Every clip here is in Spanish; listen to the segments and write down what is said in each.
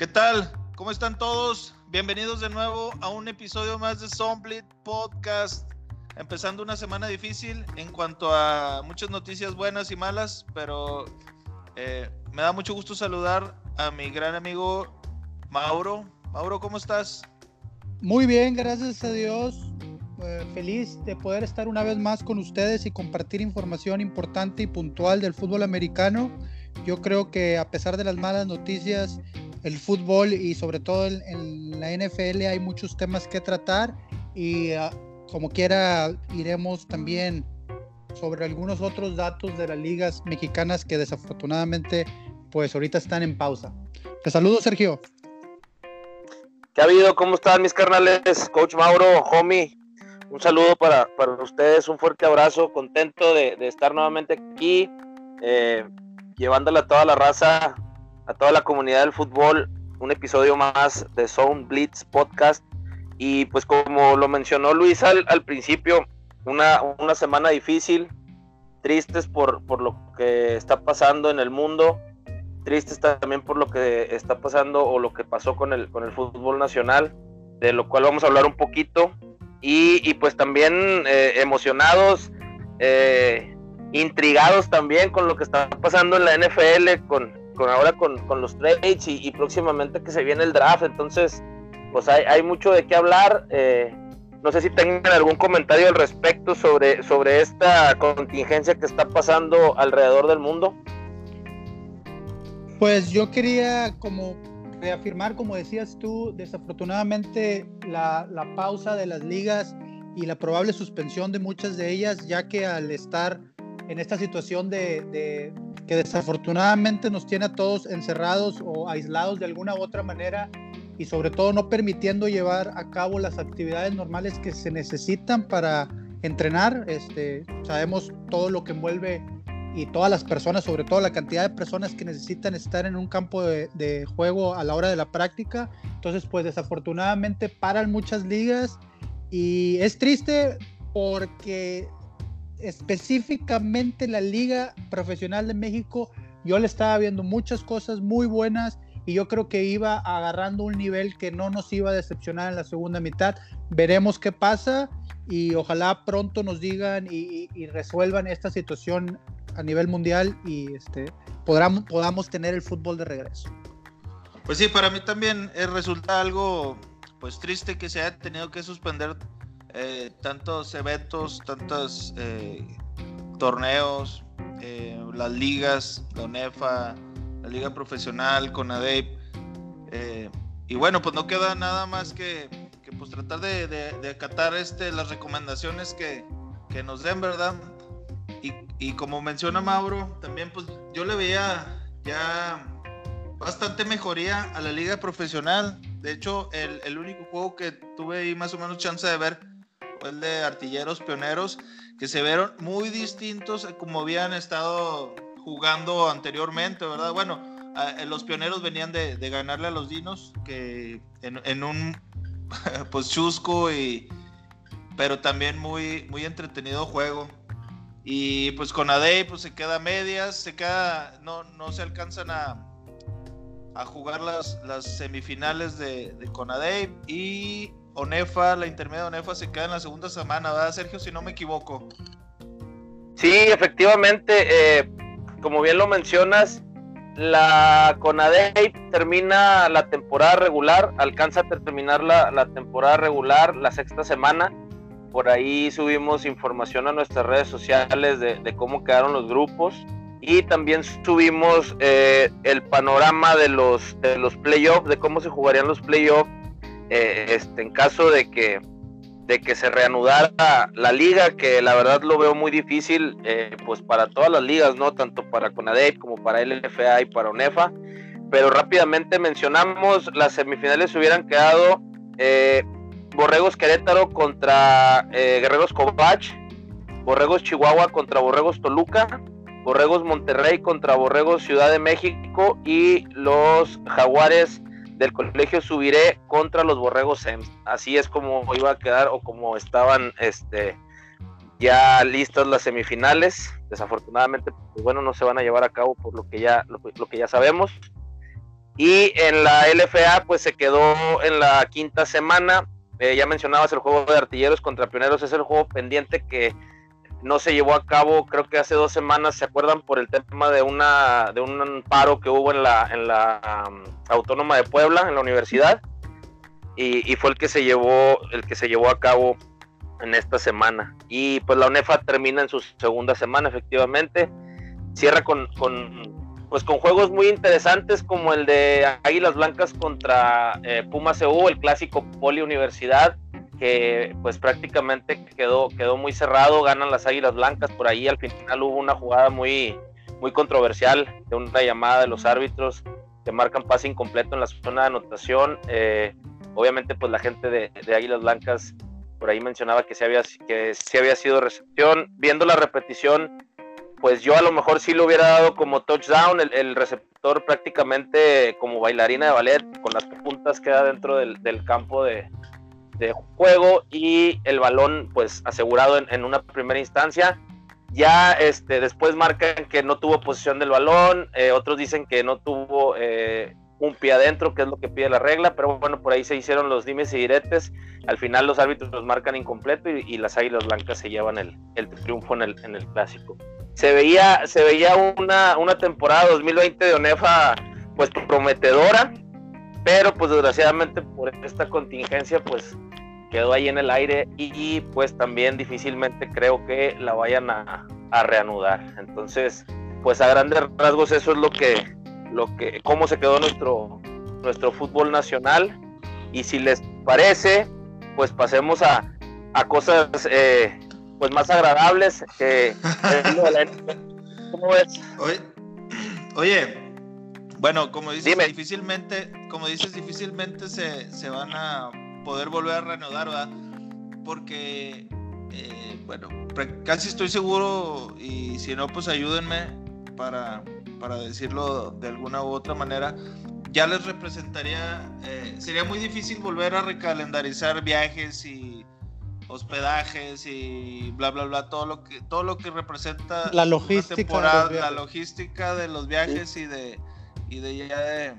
¿Qué tal? ¿Cómo están todos? Bienvenidos de nuevo a un episodio más de Zomblit Podcast. Empezando una semana difícil en cuanto a muchas noticias buenas y malas, pero eh, me da mucho gusto saludar a mi gran amigo Mauro. Mauro, ¿cómo estás? Muy bien, gracias a Dios. Eh, feliz de poder estar una vez más con ustedes y compartir información importante y puntual del fútbol americano. Yo creo que a pesar de las malas noticias, el fútbol y sobre todo en, la NFL hay muchos temas que tratar y ah, como quiera iremos también sobre algunos otros datos de las ligas mexicanas que desafortunadamente pues ahorita están en pausa. Te saludo Sergio. ¿Qué ha habido? ¿Cómo están mis carnales? Coach Mauro, homie, un saludo para, ustedes, un fuerte abrazo, contento de, estar nuevamente aquí, eh, llevándole a toda la raza a toda la comunidad del fútbol un episodio más de Zone Blitz Podcast. Y pues como lo mencionó Luis al, principio, una, una, semana difícil, tristes por, por lo que está pasando en el mundo, tristes también por lo que está pasando o lo que pasó con el, con el fútbol nacional, de lo cual vamos a hablar un poquito. Y, pues también eh, emocionados, eh, intrigados también con lo que está pasando en la NFL, con, con ahora con, los trades y, próximamente que se viene el draft. Entonces, pues hay, mucho de qué hablar. Eh, no sé si tengan algún comentario al respecto sobre, sobre esta contingencia que está pasando alrededor del mundo. Pues yo quería como reafirmar, como decías tú, desafortunadamente la, la pausa de las ligas y la probable suspensión de muchas de ellas, ya que al estar en esta situación de, que desafortunadamente nos tiene a todos encerrados o aislados de alguna u otra manera y sobre todo no permitiendo llevar a cabo las actividades normales que se necesitan para entrenar. Este, sabemos todo lo que envuelve y todas las personas, sobre todo la cantidad de personas que necesitan estar en un campo de, juego a la hora de la práctica. Entonces, pues desafortunadamente paran muchas ligas y es triste porque específicamente la Liga Profesional de México, yo le estaba viendo muchas cosas muy buenas y yo creo que iba agarrando un nivel que no nos iba a decepcionar en la segunda mitad. Veremos qué pasa y ojalá pronto nos digan y, resuelvan esta situación a nivel mundial y este, podamos, podamos tener el fútbol de regreso. Pues sí, para mí también resulta algo pues triste que se haya tenido que suspender eh, tantos eventos, tantos eh, torneos, eh, las ligas, la UNEFA, la liga profesional, con ADEP. y bueno, pues no queda nada más que, pues tratar de, acatar este, las recomendaciones que, nos den, ¿verdad? Y, como menciona Mauro, también pues yo le veía ya bastante mejoría a la liga profesional. De hecho, el, el, único juego que tuve ahí más o menos chance de ver el de artilleros pioneros, que se vieron muy distintos a como habían estado jugando anteriormente, ¿verdad? Bueno, los pioneros venían de, ganarle a los dinos, que en, un pues chusco y pero también muy, muy entretenido juego. Y pues con Adey pues se queda medias, se queda, no, no se alcanzan a, a jugar las, las semifinales de, de Conadey y Onefa, la intermedia de Onefa se queda en la segunda semana, ¿verdad, Sergio? Si no me equivoco. Sí, efectivamente, eh, como bien lo mencionas, la Conadey termina la temporada regular, alcanza a terminar la, temporada regular la sexta semana. Por ahí subimos información a nuestras redes sociales de, cómo quedaron los grupos y también subimos eh, el panorama de los, de los playoffs, de cómo se jugarían los playoffs eh, este, en caso de que, de que se reanudara la liga, que la verdad lo veo muy difícil, eh, pues para todas las ligas, ¿no? Tanto para CONADEP como para LFA y para ONEFA. Pero rápidamente mencionamos, las semifinales hubieran quedado eh, Borregos Querétaro contra Guerreros Covach, Borregos Chihuahua contra Borregos Toluca, Borregos Monterrey contra Borregos Ciudad de México y los Jaguares del colegio Subiré contra los Borregos SEMS. Así es como iba a quedar o como estaban este, ya listas las semifinales. Desafortunadamente, pues bueno, no se van a llevar a cabo por lo que ya, lo, que ya sabemos. Y en la LFA, pues se quedó en la quinta semana. Eh, ya mencionabas el juego de artilleros contra pioneros, es el juego pendiente que no se llevó a cabo, creo que hace dos semanas, ¿se acuerdan? Por el tema de una de un paro que hubo en la, en la um, Autónoma de Puebla, en la universidad, y, fue el que se llevó, el que se llevó a cabo en esta semana. Y pues la UNEFA termina en su segunda semana, efectivamente. Cierra con, con pues con juegos muy interesantes como el de Águilas Blancas contra eh, Puma CU, el clásico Poli Universidad, que pues prácticamente quedó, quedó muy cerrado, ganan las Águilas Blancas, por ahí al final hubo una jugada muy, muy controversial de una llamada de los árbitros que marcan pase incompleto en la zona de anotación. Eh, obviamente pues la gente de, Águilas Blancas por ahí mencionaba que sí había, que había sido recepción. Viendo la repetición, pues yo a lo mejor sí lo hubiera dado como touchdown, el, receptor prácticamente como bailarina de ballet, con las puntas queda dentro del, campo de, juego y el balón pues asegurado en, una primera instancia. Ya este, después marcan que no tuvo posición del balón, eh, otros dicen que no tuvo eh, un pie adentro, que es lo que pide la regla, pero bueno, por ahí se hicieron los dimes y diretes. Al final los árbitros los marcan incompleto y, las águilas blancas se llevan el, triunfo en el, en el clásico se veía, se veía una, una temporada 2020 de Onefa pues prometedora, pero pues desgraciadamente por esta contingencia pues quedó ahí en el aire y, pues también difícilmente creo que la vayan a, reanudar. Entonces, pues a grandes rasgos eso es lo que, lo que, cómo se quedó nuestro, nuestro fútbol nacional. Y si les parece, pues pasemos a, a cosas eh, pues más agradables que ¿Cómo ves? Oye, bueno, como dices, difícilmente, como dices, difícilmente se, van a poder volver a reanudar, ¿verdad? Porque, eh, bueno, casi estoy seguro, y si no, pues ayúdenme para, para decirlo de alguna u otra manera, ya les representaría, eh, sería muy difícil volver a recalendarizar viajes y hospedajes y bla bla bla todo lo que todo lo que representa la logística de la logística de los viajes y de y de ya de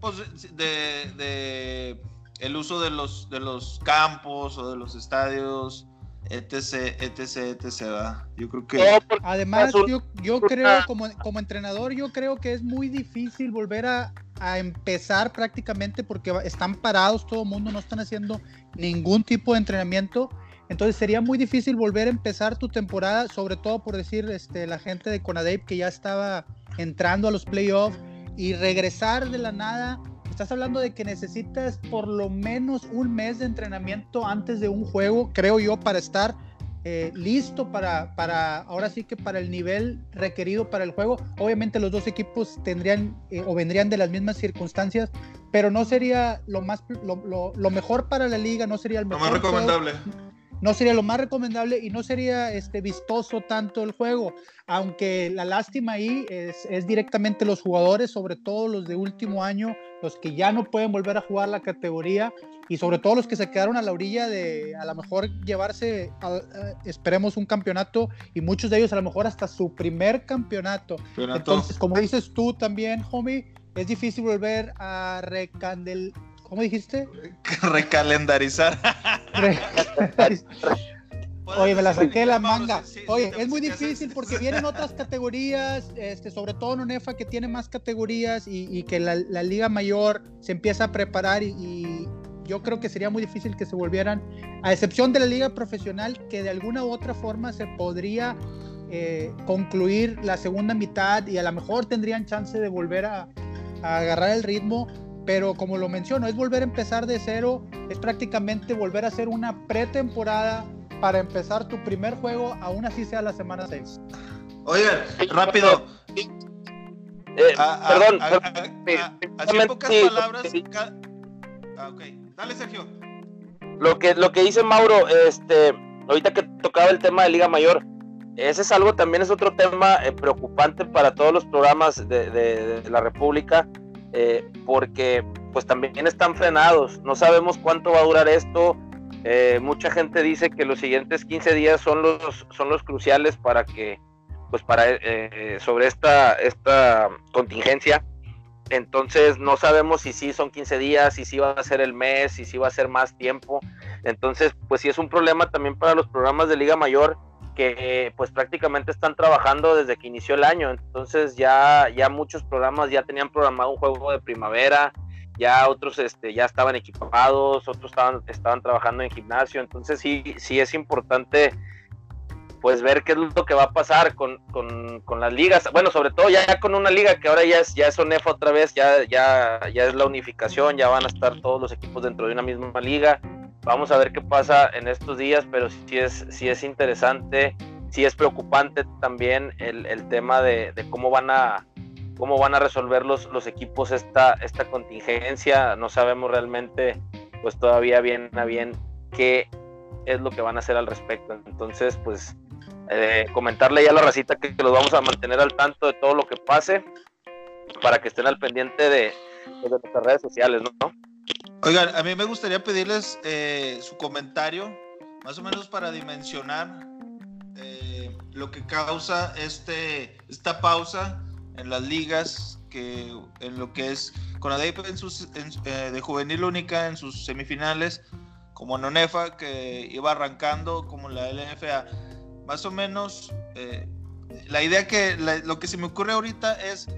pues de, de, el uso de los de los campos o de los estadios etc etc etc ¿va? yo creo que además yo, yo creo como, como entrenador yo creo que es muy difícil volver a, a empezar prácticamente porque están parados todo el mundo no están haciendo ningún tipo de entrenamiento entonces sería muy difícil volver a empezar tu temporada, sobre todo por decir este, la gente de Conadeip que ya estaba entrando a los playoffs y regresar de la nada. Estás hablando de que necesitas por lo menos un mes de entrenamiento antes de un juego, creo yo, para estar eh, listo para, para, ahora sí que para el nivel requerido para el juego. Obviamente los dos equipos tendrían eh, o vendrían de las mismas circunstancias, pero no sería lo más lo, lo, mejor para la liga, no sería el mejor. Lo más recomendable no sería lo más recomendable y no sería este, vistoso tanto el juego, aunque la lástima ahí es, es, directamente los jugadores, sobre todo los de último año, los que ya no pueden volver a jugar la categoría y sobre todo los que se quedaron a la orilla de a lo mejor llevarse, esperemos, un campeonato y muchos de ellos a lo mejor hasta su primer campeonato. Entonces, como dices tú también, homie, es difícil volver a recandel ¿Cómo dijiste? Recalendarizar. Oye, me la saqué la manga. Oye, es muy difícil porque vienen otras categorías, este, sobre todo en UNEFA que tiene más categorías y, que la, Liga Mayor se empieza a preparar y, yo creo que sería muy difícil que se volvieran, a excepción de la Liga Profesional, que de alguna u otra forma se podría eh, concluir la segunda mitad y a lo mejor tendrían chance de volver a agarrar el ritmo pero como lo menciono, es volver a empezar de cero, es prácticamente volver a hacer una pretemporada para empezar tu primer juego, aún así sea la semana 6. Oigan, rápido. Eh, perdón, así en pocas palabras. Ah, ok, dale, Sergio. Lo que, lo que dice Mauro, este, ahorita que tocaba el tema de Liga Mayor, ese es algo también es otro tema eh, preocupante para todos los programas de, de la República eh, porque pues también están frenados, no sabemos cuánto va a durar esto, eh, mucha gente dice que los siguientes 15 días son los, son los cruciales para que, pues para, eh, sobre esta, esta contingencia, entonces no sabemos si sí son 15 días, si sí va a ser el mes, si sí va a ser más tiempo. Entonces, pues sí es un problema también para los programas de Liga Mayor que pues prácticamente están trabajando desde que inició el año. Entonces ya, ya muchos programas ya tenían programado un juego de primavera, ya otros este, ya estaban equipados, otros estaban, estaban trabajando en gimnasio. Entonces sí, sí es importante pues ver qué es lo que va a pasar con, las ligas. Bueno, sobre todo ya, con una liga que ahora ya es, ya es ONEFA otra vez, ya, ya, ya es la unificación, ya van a estar todos los equipos dentro de una misma liga. Vamos a ver qué pasa en estos días, pero sí es, sí es interesante, sí es preocupante también el, tema de, cómo van a cómo van a resolver los, los equipos esta, esta contingencia. No sabemos realmente, pues todavía bien a bien qué es lo que van a hacer al respecto. Entonces, pues eh, comentarle ya a la racita que, los vamos a mantener al tanto de todo lo que pase para que estén al pendiente de, pues, nuestras redes sociales, ¿no? Oigan, a mí me gustaría pedirles eh, su comentario, más o menos para dimensionar eh, lo que causa este, esta pausa en las ligas, que en lo que es con en sus, de juvenil única en sus semifinales, como Nonefa, que iba arrancando, como la LFA más o menos eh, la idea que lo que se me ocurre ahorita es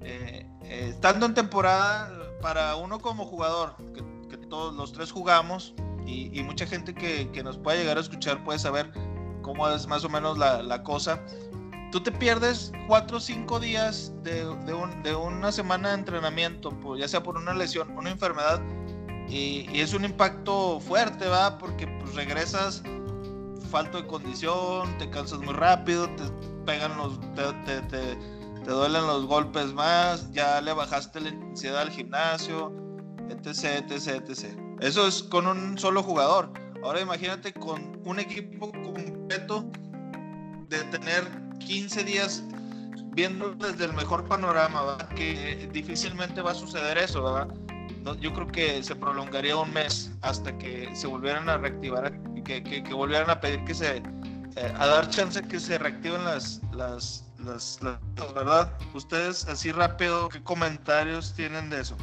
eh, eh, estando en temporada para uno como jugador que, todos los tres jugamos y, mucha gente que, nos pueda llegar a escuchar puede saber cómo es más o menos la, cosa tú te pierdes cuatro o cinco días de, una semana de entrenamiento, ya sea por una lesión, una enfermedad, y, es un impacto fuerte, ¿va? Porque pues regresas falto de condición, te cansas muy rápido, te pegan los, te, duelen los golpes más, ya le bajaste la intensidad al gimnasio, etc, etc, etc. Eso es con un solo jugador. Ahora imagínate con un equipo completo de tener 15 días viendo desde el mejor panorama, que difícilmente va a suceder eso, ¿verdad? yo creo que se prolongaría un mes hasta que se volvieran a reactivar, que, que, que volvieran a pedir que se, eh, a dar chance que se reactiven las, las, las, ¿verdad? Ustedes así rápido, ¿qué comentarios tienen de eso?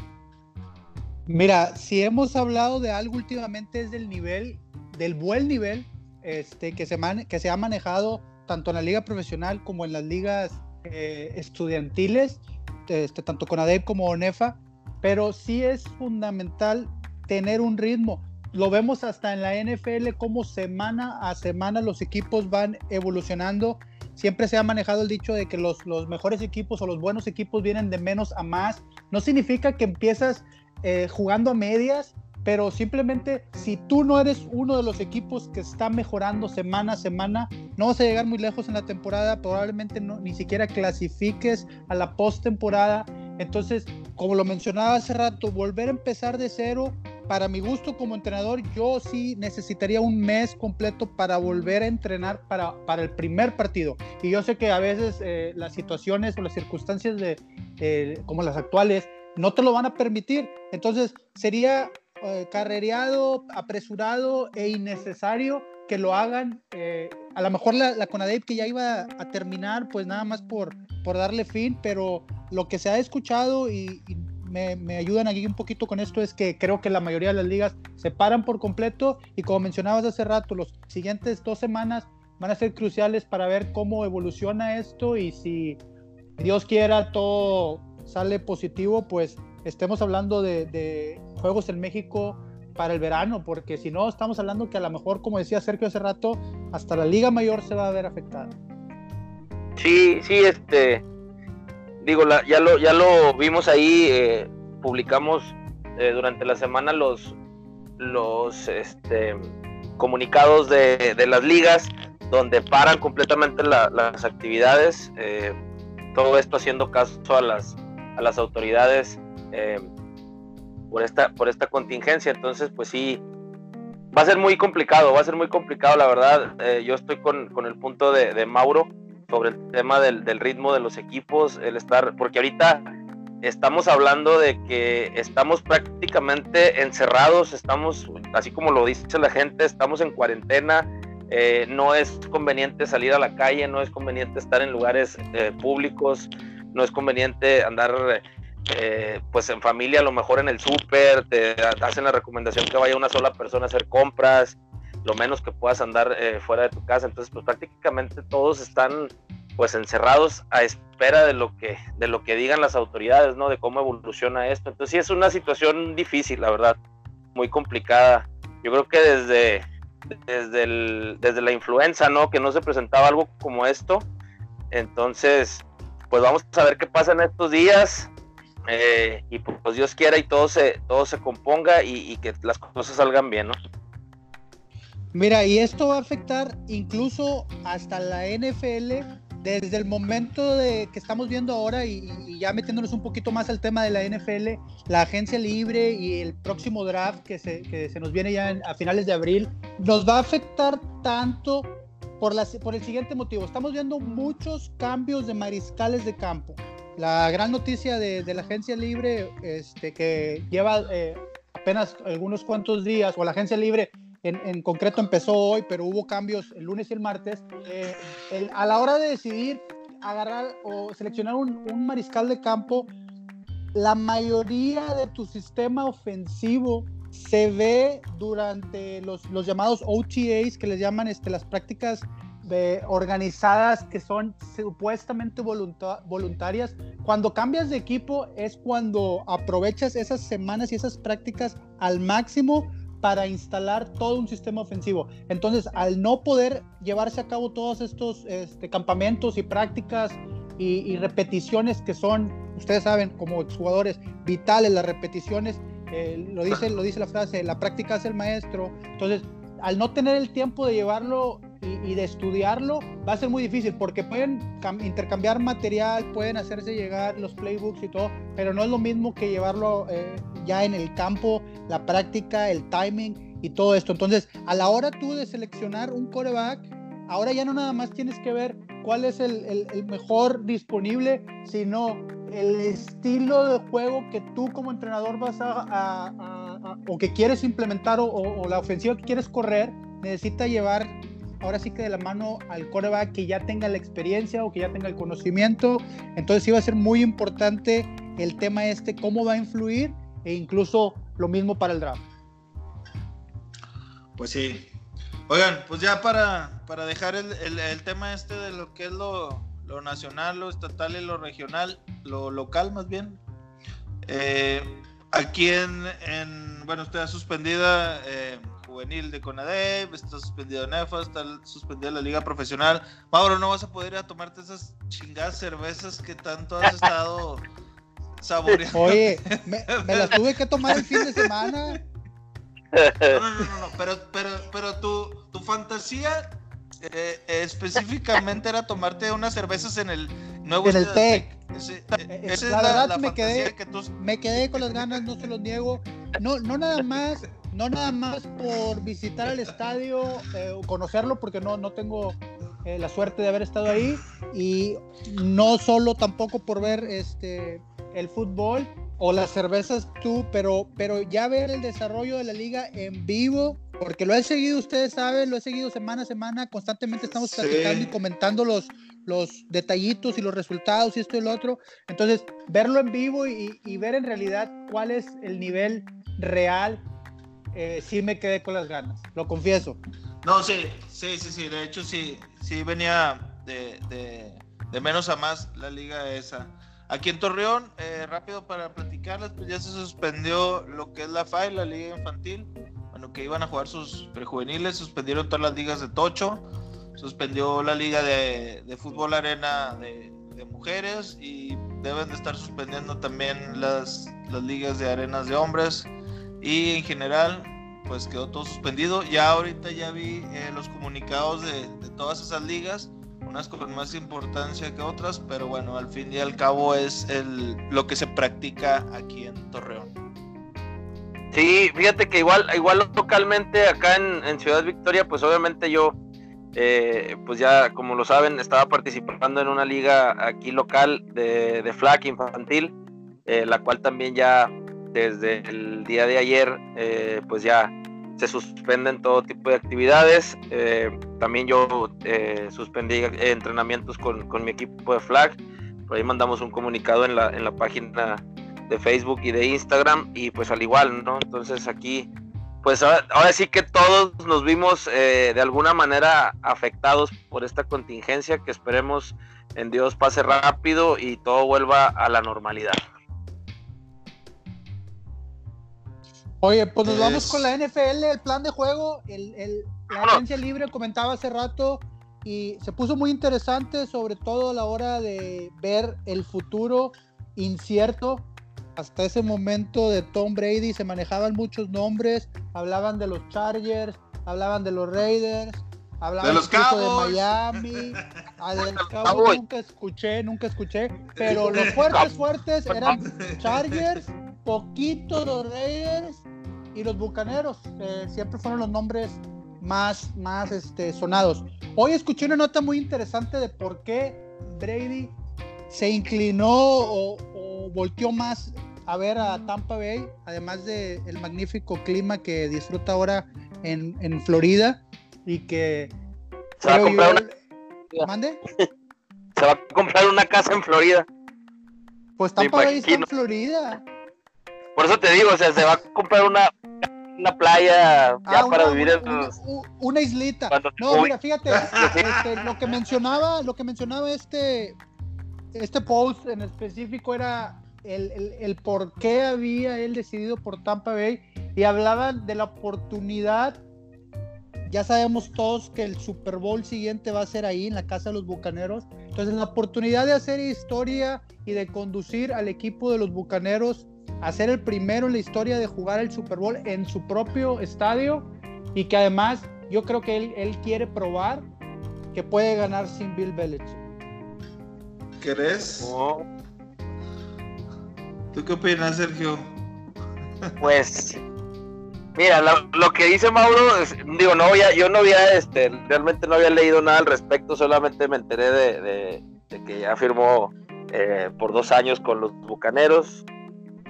Mira, si hemos hablado de algo últimamente es del nivel, del buen nivel este, que, se que se ha manejado tanto en la liga profesional como en las ligas eh, estudiantiles, este, tanto con ADEP como ONEFA pero sí es fundamental tener un ritmo. Lo vemos hasta en la NFL, como semana a semana los equipos van evolucionando. Siempre se ha manejado el dicho de que los, los mejores equipos o los buenos equipos vienen de menos a más. No significa que empiezas eh, jugando a medias, pero simplemente si tú no eres uno de los equipos que está mejorando semana a semana, no vas a llegar muy lejos en la temporada, probablemente no, ni siquiera clasifiques a la postemporada. Entonces, como lo mencionaba hace rato, volver a empezar de cero, para mi gusto como entrenador, yo sí necesitaría un mes completo para volver a entrenar para, para el primer partido. Y yo sé que a veces eh, las situaciones o las circunstancias de, eh, como las actuales no te lo van a permitir. Entonces, sería eh, carrereado, apresurado e innecesario que lo hagan. Eh, a lo mejor la, la CONADEP que ya iba a terminar, pues nada más por, por darle fin, pero lo que se ha escuchado y, me, ayudan aquí un poquito con esto es que creo que la mayoría de las ligas se paran por completo y como mencionabas hace rato, los siguientes dos semanas van a ser cruciales para ver cómo evoluciona esto y si Dios quiera todo sale positivo, pues estemos hablando de, juegos en México para el verano, porque si no, estamos hablando que a lo mejor, como decía Sergio hace rato, hasta la Liga Mayor se va a ver afectada. Sí, sí, este, digo, ya, lo, ya lo vimos ahí, eh, publicamos eh, durante la semana los, los este, comunicados de, las ligas, donde paran completamente las actividades, eh, todo esto haciendo caso a las, a las autoridades eh, por, esta, por esta contingencia. Entonces, pues sí, va a ser muy complicado, va a ser muy complicado, la verdad. Yo estoy con, con, el punto de, de, Mauro sobre el tema del, del, ritmo de los equipos, el estar, porque ahorita estamos hablando de que estamos prácticamente encerrados, estamos, así como lo dice la gente, estamos en cuarentena. Eh, no es conveniente salir a la calle, no es conveniente estar en lugares públicos, no es conveniente andar eh, pues en familia, a lo mejor en el súper, te hacen la recomendación que vaya una sola persona a hacer compras, lo menos que puedas andar eh, fuera de tu casa. Entonces, pues prácticamente todos están pues encerrados a espera de lo que de lo que digan las autoridades, ¿no? De cómo evoluciona esto. Entonces, sí es una situación difícil, la verdad, muy complicada. Yo creo que desde desde el, desde la influenza, ¿no? Que no se presentaba algo como esto. Entonces, pues vamos a ver qué pasa en estos días. Eh, y pues Dios quiera y todo se, todo se componga y, y que las cosas salgan bien, ¿no? Mira, y esto va a afectar incluso hasta la NFL desde el momento de que estamos viendo ahora y, ya metiéndonos un poquito más al tema de la NFL, la agencia libre y el próximo draft que se, que se nos viene ya a finales de abril, nos va a afectar tanto por, la, por el siguiente motivo. Estamos viendo muchos cambios de mariscales de campo. La gran noticia de, de la agencia libre, este, que lleva eh, apenas algunos cuantos días, o la agencia libre en, concreto empezó hoy, pero hubo cambios el lunes y el martes. Eh, a la hora de decidir agarrar o seleccionar un, mariscal de campo, la mayoría de tu sistema ofensivo se ve durante los, los llamados OTAs, que les llaman este, las prácticas de, organizadas que son supuestamente voluntarias. Cuando cambias de equipo es cuando aprovechas esas semanas y esas prácticas al máximo para instalar todo un sistema ofensivo. Entonces, al no poder llevarse a cabo todos estos este, campamentos y prácticas y, repeticiones que son, ustedes saben, como jugadores vitales, las repeticiones, eh, lo, dice, lo dice la frase, la práctica es el maestro. Entonces, al no tener el tiempo de llevarlo y, de estudiarlo va a ser muy difícil porque pueden intercambiar material, pueden hacerse llegar los playbooks y todo, pero no es lo mismo que llevarlo eh, ya en el campo, la práctica, el timing y todo esto. Entonces, a la hora tú de seleccionar un coreback, ahora ya no nada más tienes que ver cuál es el, el, mejor disponible, sino el estilo de juego que tú como entrenador vas a, o que quieres implementar o, o, la ofensiva que quieres correr, necesita llevar ahora sí que de la mano al coreback que ya tenga la experiencia o que ya tenga el conocimiento. Entonces va a ser muy importante el tema este, cómo va a influir e incluso lo mismo para el draft. Pues sí. Oigan, pues ya para, para dejar el, el, tema este de lo que es lo, lo, nacional, lo estatal y lo regional, lo local más bien. Eh, aquí en, en, bueno, usted ha suspendida eh, juvenil de CONADEP, está suspendido NEFA, está suspendida la liga profesional. Mauro, no vas a poder ir a tomarte esas chingadas cervezas que tanto has estado saboreando. Oye, me, las tuve que tomar el fin de semana. No, no, no, no, pero, pero, pero tu, tu fantasía eh, específicamente era tomarte unas cervezas en el nuevo en el TEC. Eh, la, verdad me quedé, me quedé con las ganas, no se los niego. No, no nada más no nada más por visitar el estadio, eh, conocerlo, porque no, no tengo eh, la suerte de haber estado ahí, y no solo tampoco por ver este, el fútbol o las cervezas tú, pero, pero ya ver el desarrollo de la liga en vivo, porque lo he seguido, ustedes saben, lo he seguido semana a semana, constantemente estamos platicando y comentando los, los detallitos y los resultados y esto y lo otro. Entonces, verlo en vivo y, y ver en realidad cuál es el nivel real eh, sí me quedé con las ganas, lo confieso. No, sí, sí, sí, sí, de hecho sí, sí venía de, de, menos a más la liga esa. Aquí en Torreón, eh, rápido para platicarles, pues ya se suspendió lo que es la FAI, la liga infantil, bueno, que iban a jugar sus prejuveniles, suspendieron todas las ligas de Tocho, suspendió la liga de, de fútbol arena de, de, mujeres y deben de estar suspendiendo también las, las ligas de arenas de hombres y en general pues quedó todo suspendido. Ya ahorita ya vi eh, los comunicados de, todas esas ligas, unas con más importancia que otras, pero bueno, al fin y al cabo es el, lo que se practica aquí en Torreón. Sí, fíjate que igual, igual localmente acá en, Ciudad Victoria, pues obviamente yo, eh, pues ya como lo saben, estaba participando en una liga aquí local de, de flag infantil, eh, la cual también ya desde el día de ayer, eh, pues ya se suspenden todo tipo de actividades. Eh, también yo eh, suspendí entrenamientos con, mi equipo de flag. Por ahí mandamos un comunicado en la, en la página de Facebook y de Instagram y pues al igual, ¿no? Entonces aquí pues ahora, sí que todos nos vimos eh, de alguna manera afectados por esta contingencia que esperemos en Dios pase rápido y todo vuelva a la normalidad. Oye, pues nos vamos con la NFL, el plan de juego, el, el, la agencia libre comentaba hace rato y se puso muy interesante, sobre todo a la hora de ver el futuro incierto. Hasta ese momento de Tom Brady se manejaban muchos nombres, hablaban de los Chargers, hablaban de los Raiders, hablaban de los de Miami, a de los Cowboys. Nunca escuché, nunca escuché, pero los fuertes fuertes eran Chargers, poquito los Raiders y los Bucaneros, siempre fueron los nombres más, más este, sonados. Hoy escuché una nota muy interesante de por qué Brady se inclinó o, volteó más a ver a Tampa Bay, además del el magnífico clima que disfruta ahora en, en Florida y que... Se va a comprar una... ¿Mande? Se va a comprar una casa en Florida. Pues Tampa Bay está en Florida. Por eso te digo, o sea, se va a comprar una, una playa ya ah, para vivir en una, islita. No, mira, fíjate, este, lo que mencionaba, lo que mencionaba este este post en específico era el, el, por qué había él decidido por Tampa Bay y hablaban de la oportunidad. Ya sabemos todos que el Super Bowl siguiente va a ser ahí en la casa de los Bucaneros. Entonces la oportunidad de hacer historia y de conducir al equipo de los Bucaneros a ser el primero en la historia de jugar el Super Bowl en su propio estadio y que además yo creo que él, él quiere probar que puede ganar sin Bill Belichick. ¿Querés? ¿Tú qué opinas, Sergio? Pues, mira, lo, que dice Mauro, digo, no había, yo no había, este, realmente no había leído nada al respecto, solamente me enteré de, que ya firmó eh, por dos años con los Bucaneros,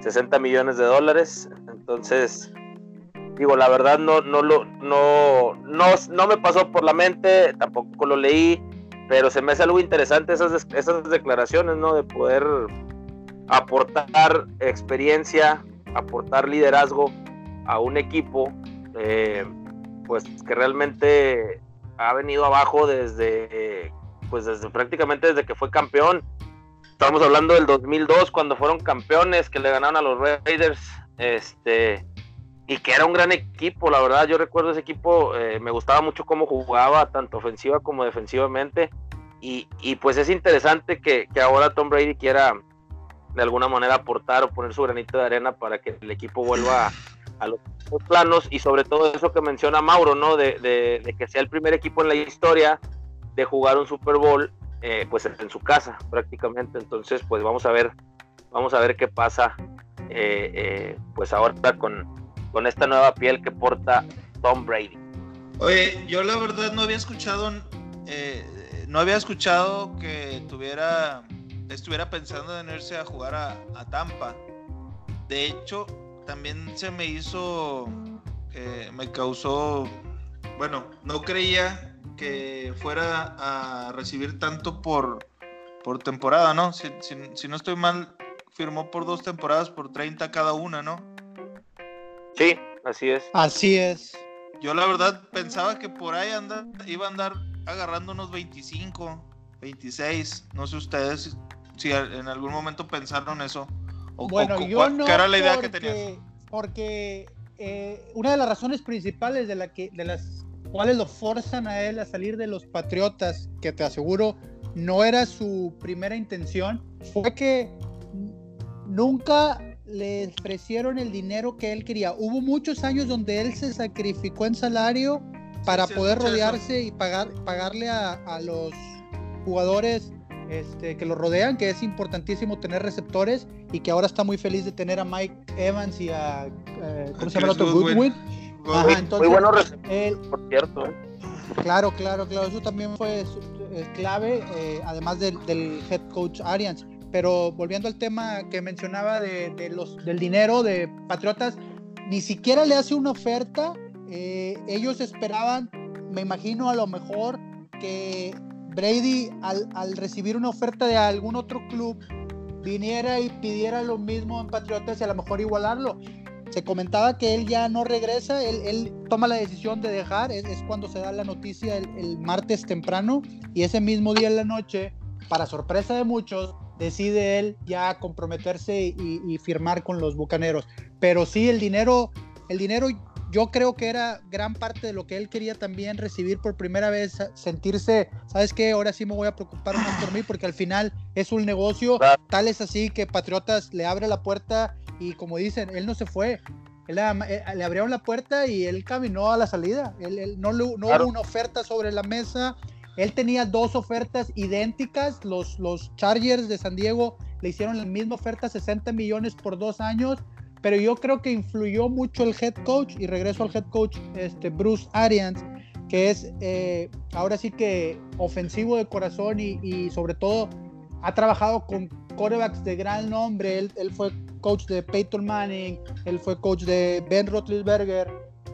60 millones de dólares, entonces, digo, la verdad no, no, lo, no, no, no me pasó por la mente, tampoco lo leí, pero se me hace algo interesante esas, esas declaraciones, ¿no? De poder aportar experiencia, aportar liderazgo a un equipo, eh, pues que realmente ha venido abajo desde, pues desde prácticamente desde que fue campeón. Estamos hablando del 2002 cuando fueron campeones, que le ganaron a los Raiders, este, y que era un gran equipo, la verdad, yo recuerdo ese equipo, eh, me gustaba mucho cómo jugaba, tanto ofensiva como defensivamente, y, y pues es interesante que, ahora Tom Brady quiera de alguna manera aportar o poner su granito de arena para que el equipo vuelva a, los, planos, y sobre todo eso que menciona Mauro, ¿no? De, de, que sea el primer equipo en la historia de jugar un Super Bowl, eh, pues en su casa prácticamente, entonces pues vamos a ver, vamos a ver qué pasa, eh, pues ahora con con esta nueva piel que porta Tom Brady. Oye, yo la verdad no había escuchado, eh, no había escuchado que tuviera, estuviera pensando en irse a jugar a, Tampa. De hecho, también se me hizo, eh, me causó, bueno, no creía que fuera a recibir tanto por, por temporada, ¿no? Si, si no estoy mal, firmó por dos temporadas por 30 cada una, ¿no? Sí, así es. Así es. Yo la verdad pensaba que por ahí anda, iba a andar agarrando unos 25, 26. No sé ustedes si en algún momento pensaron eso. O, bueno, yo no. ¿Qué era la idea que tenías? Porque eh, una de las razones principales de, la que, de las cuales lo forzan a él a salir de los Patriotas, que te aseguro no era su primera intención, fue que nunca le ofrecieron el dinero que él quería. Hubo muchos años donde él se sacrificó en salario para poder rodearse y pagar, pagarle a, los jugadores este, que lo rodean, que es importantísimo tener receptores y que ahora está muy feliz de tener a Mike Evans y a, eh, ¿cómo se llama otro? Goodwin. Muy buenos receptores, por cierto. ¿eh? Claro, claro, claro, eso también fue eh, clave, además del, del, head coach Arians. Pero volviendo al tema que mencionaba de, los, del dinero de Patriotas, ni siquiera le hace una oferta. Eh, ellos esperaban, me imagino a lo mejor, que Brady al, recibir una oferta de algún otro club viniera y pidiera lo mismo en Patriotas y a lo mejor igualarlo. Se comentaba que él ya no regresa, él, toma la decisión de dejar, es, cuando se da la noticia el, martes temprano y ese mismo día en la noche, para sorpresa de muchos, decide él ya comprometerse y, y firmar con los Bucaneros. Pero sí, el dinero, el dinero yo creo que era gran parte de lo que él quería también recibir por primera vez, sentirse, ¿sabes qué? Ahora sí me voy a preocupar más por mí porque al final es un negocio, tal es así que Patriotas le abre la puerta y como dicen, él no se fue. Él, eh, le abrieron la puerta y él caminó a la salida. Él, no, no hubo una oferta sobre la mesa. Él tenía dos ofertas idénticas. Los, los Chargers de San Diego le hicieron la misma oferta, 60 millones por dos años pero yo creo que influyó mucho el head coach y regreso al head coach este, Bruce Arians, que es eh, ahora sí que ofensivo de corazón y, sobre todo ha trabajado con quarterbacks de gran nombre. Él, él, fue coach de Peyton Manning, él fue coach de Ben Roethlisberger,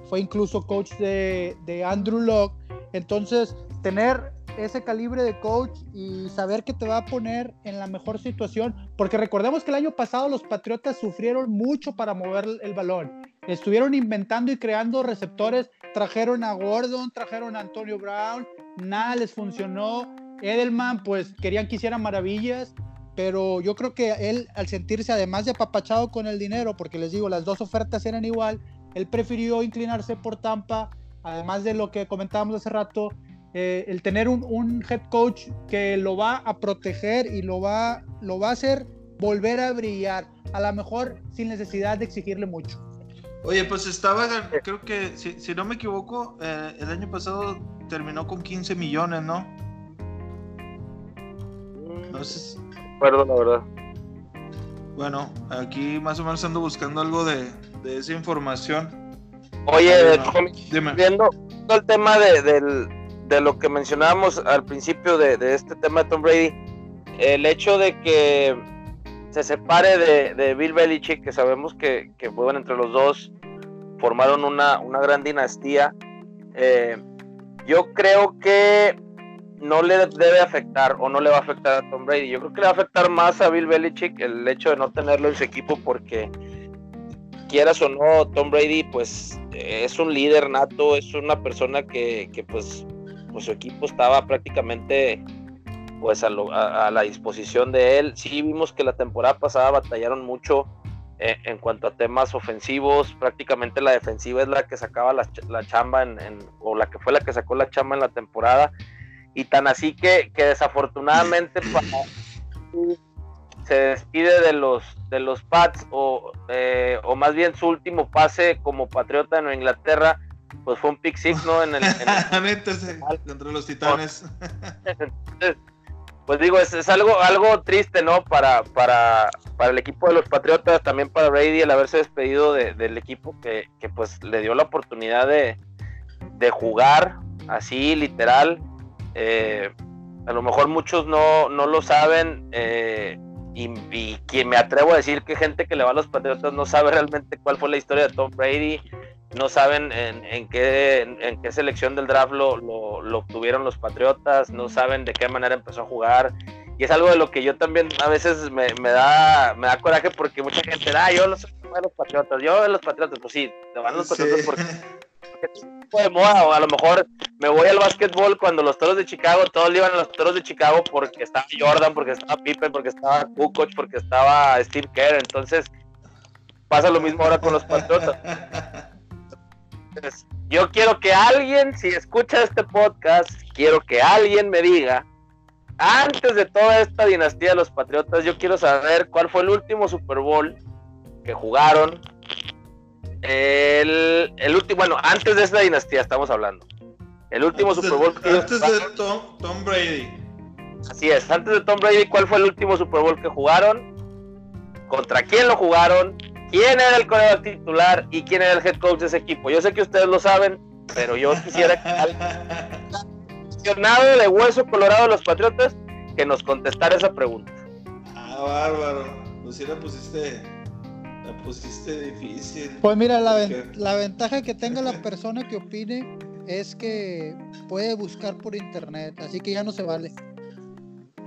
fue incluso coach de, de Andrew Locke. Entonces, tener ese calibre de coach y saber que te va a poner en la mejor situación, porque recordemos que el año pasado los Patriotas sufrieron mucho para mover el balón. Estuvieron inventando y creando receptores, trajeron a Gordon, trajeron a Antonio Brown, nada les funcionó. Edelman, pues querían que hiciera maravillas, pero yo creo que él, al sentirse además de apapachado con el dinero, porque les digo, las dos ofertas eran igual, él prefirió inclinarse por Tampa, además de lo que comentábamos hace rato, eh, el tener un, head coach que lo va a proteger y lo va, lo va a hacer volver a brillar, a lo mejor sin necesidad de exigirle mucho. Oye, pues estaba, creo que, si, no me equivoco, eh, el año pasado terminó con 15 millones, ¿no? No Perdón, la verdad. Bueno, aquí más o menos ando buscando algo de, esa información. Oye, viendo el tema del, de lo que mencionábamos al principio de, este tema de Tom Brady, el hecho de que se separe de, Bill Belichick, que sabemos que, que entre los dos, formaron una, una gran dinastía, eh, yo creo que no le debe afectar o no le va a afectar a Tom Brady. Yo creo que le va a afectar más a Bill Belichick el hecho de no tenerlo en su equipo porque quieras o no, Tom Brady pues es un líder nato, es una persona que, que pues pues su equipo estaba prácticamente pues a, la disposición de él. Sí vimos que la temporada pasada batallaron mucho eh, en cuanto a temas ofensivos, prácticamente la defensiva es la que sacaba la, chamba en, o la que fue la que sacó la chamba en la temporada y tan así que, que desafortunadamente se despide de los de los Pats o, eh, o más bien su último pase como patriota en Inglaterra pues fue un pick six, ¿no? En el, contra los titanes. pues digo, es, algo, algo triste, ¿no? Para, para, para el equipo de los Patriotas, también para Brady, el haberse despedido del equipo que, pues le dio la oportunidad de, jugar así, literal. Eh, a lo mejor muchos no, no lo saben. Eh, y, y, quien me atrevo a decir que gente que le va a los Patriotas no sabe realmente cuál fue la historia de Tom Brady no saben en, qué, en qué selección del draft lo, lo, obtuvieron los Patriotas, no saben de qué manera empezó a jugar. Y es algo de lo que yo también a veces me, da, me da coraje porque mucha gente, ah, yo los, los Patriotas, yo de los Patriotas, pues sí, te van los Patriotas porque, de moda, o a lo mejor me voy al básquetbol cuando los toros de Chicago, todos iban a los toros de Chicago porque estaba Jordan, porque estaba Pippen, porque estaba Kukoc, porque estaba Steve Kerr, entonces pasa lo mismo ahora con los Patriotas. yo quiero que alguien, si escucha este podcast, quiero que alguien me diga, antes de toda esta dinastía de los Patriotas, yo quiero saber cuál fue el último Super Bowl que jugaron. El, último, bueno, antes de esta dinastía estamos hablando. El último Super Bowl que Antes de Tom, Brady. Así es, antes de Tom Brady, ¿cuál fue el último Super Bowl que jugaron? ¿Contra quién lo jugaron? quién era el coreback titular y quién era el head coach de ese equipo. Yo sé que ustedes lo saben, pero yo quisiera que alguien de hueso colorado de los Patriotas que nos contestara esa pregunta. Ah, bárbaro. Pues sí la pusiste, la pusiste difícil. Pues mira, la, la ventaja que tenga la persona que opine es que puede buscar por internet, así que ya no se vale.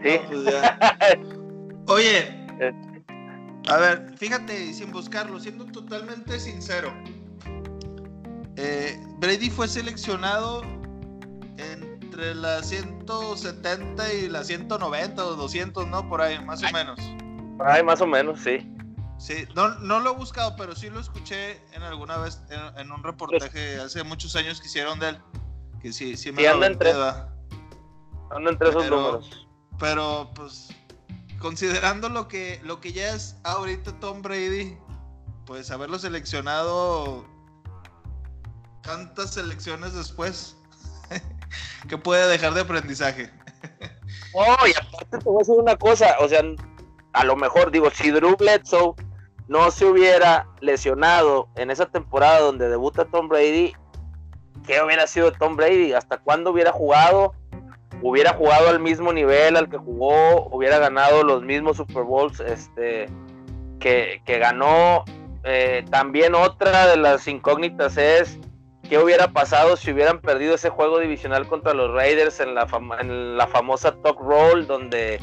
Sí. pues ya. Oye, A ver, fíjate, sin buscarlo, siendo totalmente sincero. Eh, Brady fue seleccionado entre las 170 y las 190 o 200, ¿no? Por ahí, más o menos. Por ahí, más o menos, sí. Sí, no, no lo he buscado, pero sí lo escuché en alguna vez en, un reportaje hace muchos años que hicieron de él. Que sí, sí me sí, entre, anda entre esos números. Pero, pues, considerando lo que, lo que ya es ahorita Tom Brady, pues haberlo seleccionado tantas selecciones después, que puede dejar de aprendizaje. Oh, y aparte te voy a decir una cosa, o sea, a lo mejor digo, si Drew Bledsoe no se hubiera lesionado en esa temporada donde debuta Tom Brady, ¿qué hubiera sido Tom Brady? ¿Hasta cuándo hubiera jugado? Hubiera jugado al mismo nivel al que jugó, hubiera ganado los mismos Super Bowls este, que, ganó. Eh, también otra de las incógnitas es qué hubiera pasado si hubieran perdido ese juego divisional contra los Raiders en la, en la famosa talk roll donde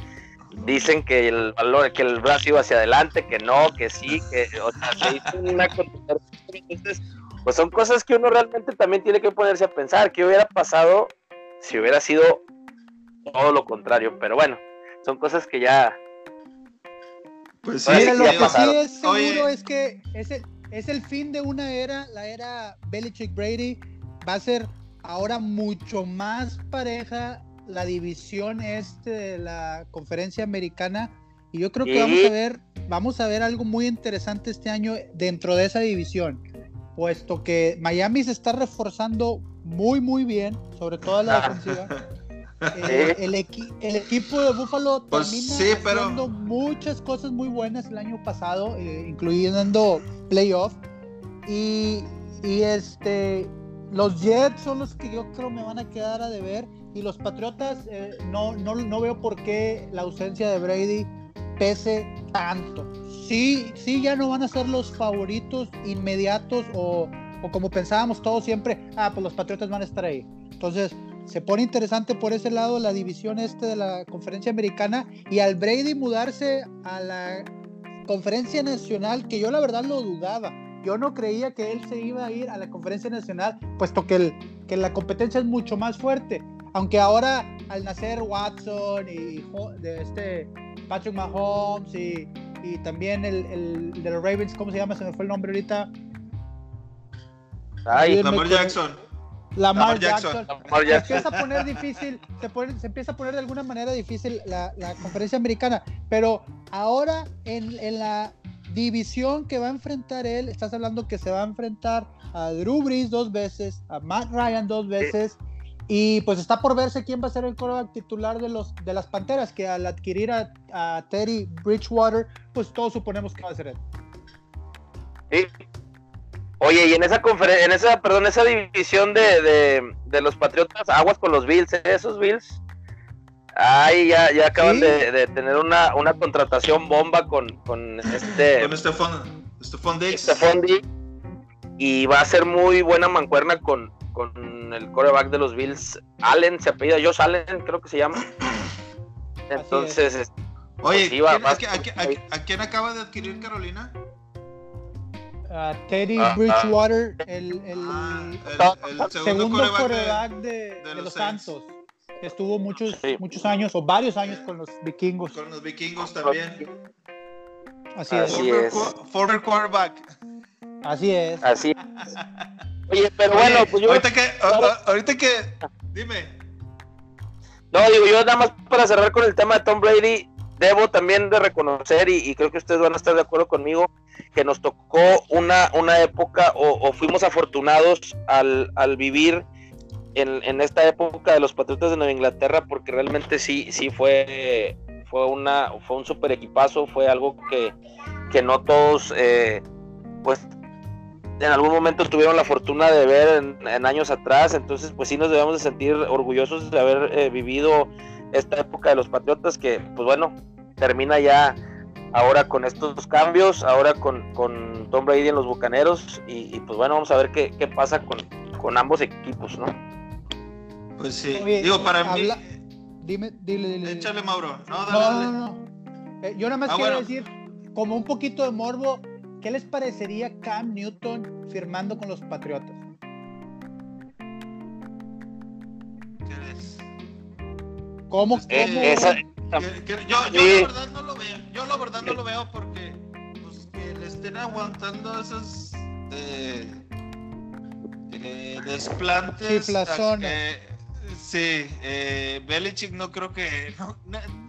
dicen que el valor, que el brazo iba hacia adelante, que no, que sí, que, o sea, se hizo una Entonces, pues son cosas que uno realmente también tiene que ponerse a pensar, qué hubiera pasado si hubiera sido todo lo contrario, pero bueno, son cosas que ya... Pues sí, lo que sí es seguro es que es el, es el fin de una era, la era Belichick Brady, va a ser ahora mucho más pareja la división este de la conferencia americana. Y yo creo que vamos a ver vamos a ver algo muy interesante este año dentro de esa división puesto que Miami se está reforzando muy muy bien sobre todo la defensiva. Eh, el, equipo de Buffalo pues termina haciendo muchas cosas muy buenas el año pasado eh, incluyendo playoff. Y, y este los Jets son los que yo creo me van a quedar a deber y los Patriotas, eh, no, no, no, veo por qué la ausencia de Brady pese tanto. Sí, sí, ya no van a ser los favoritos inmediatos o, o como pensábamos todos siempre, ah, pues los Patriotas van a estar ahí. Entonces, se pone interesante por ese lado la división este de la conferencia americana y al Brady mudarse a la conferencia nacional, que yo la verdad lo dudaba. Yo no creía que él se iba a ir a la conferencia nacional, puesto que, el, que la competencia es mucho más fuerte. Aunque ahora al nacer Watson y de este Patrick Mahomes y, y también el, el, de los Ravens, ¿cómo se llama? Se me fue el nombre ahorita. Ay, Lamar Jackson. Lamar, Jackson. Se empieza a poner difícil, se, se, empieza a poner de alguna manera difícil la, la conferencia americana. Pero ahora en, en, la división que va a enfrentar él, estás hablando que se va a enfrentar a Drew Brees dos veces, a Matt Ryan dos veces y pues está por verse quién va a ser el quarterback titular de, los, de las Panteras, que al adquirir a, a Teddy Bridgewater, pues todos suponemos que va a ser él. Sí. Oye, y en esa conferencia, en esa, perdón, esa división de, de, los Patriotas, aguas con los Bills, ¿eh? esos Bills. Ay, ya, ya acaban de, tener una, una contratación bomba con, con este. Con Stephon, Stephon Diggs. Y va a ser muy buena mancuerna con, con el coreback de los Bills, Allen, se apellida Josh Allen, creo que se llama. Entonces, oye, pues ¿a, quién acaba de adquirir Carolina? Teddy ah, Bridgewater, ah. el, el, segundo, coreback, de, los, Santos. Estuvo muchos, muchos años o varios años con los vikingos. Con los vikingos también. Así, es. Former quarterback. Así es. Así Oye, pero bueno, pues yo. Ahorita que, ahorita que. Dime. No, digo, yo nada más para cerrar con el tema de Tom Brady, debo también de reconocer, y, creo que ustedes van a estar de acuerdo conmigo, que nos tocó una, una época, o, fuimos afortunados al, al vivir en, en, esta época de los Patriotas de Nueva Inglaterra, porque realmente sí, sí fue, fue, una, fue un super equipazo, fue algo que, que no todos, eh, pues en algún momento tuvieron la fortuna de ver en, años atrás, entonces pues sí nos debemos de sentir orgullosos de haber eh, vivido esta época de los Patriotas que pues bueno, termina ya ahora con estos cambios, ahora con, con Tom Brady en los Bucaneros y, pues bueno, vamos a ver qué, qué pasa con, con, ambos equipos, ¿no? Pues sí, digo, para mí... Dime, dile, dile. Échale, Mauro. No, no, no, no. Eh, yo nada más ah, quiero decir, como un poquito de morbo, ¿qué les parecería Cam Newton firmando con los Patriotas? ¿Qué es? ¿Cómo? Eh, yo, la verdad no lo veo. Yo la verdad no lo veo porque pues, que le estén aguantando esas eh, eh, desplantes. sí, eh, Belichick no creo que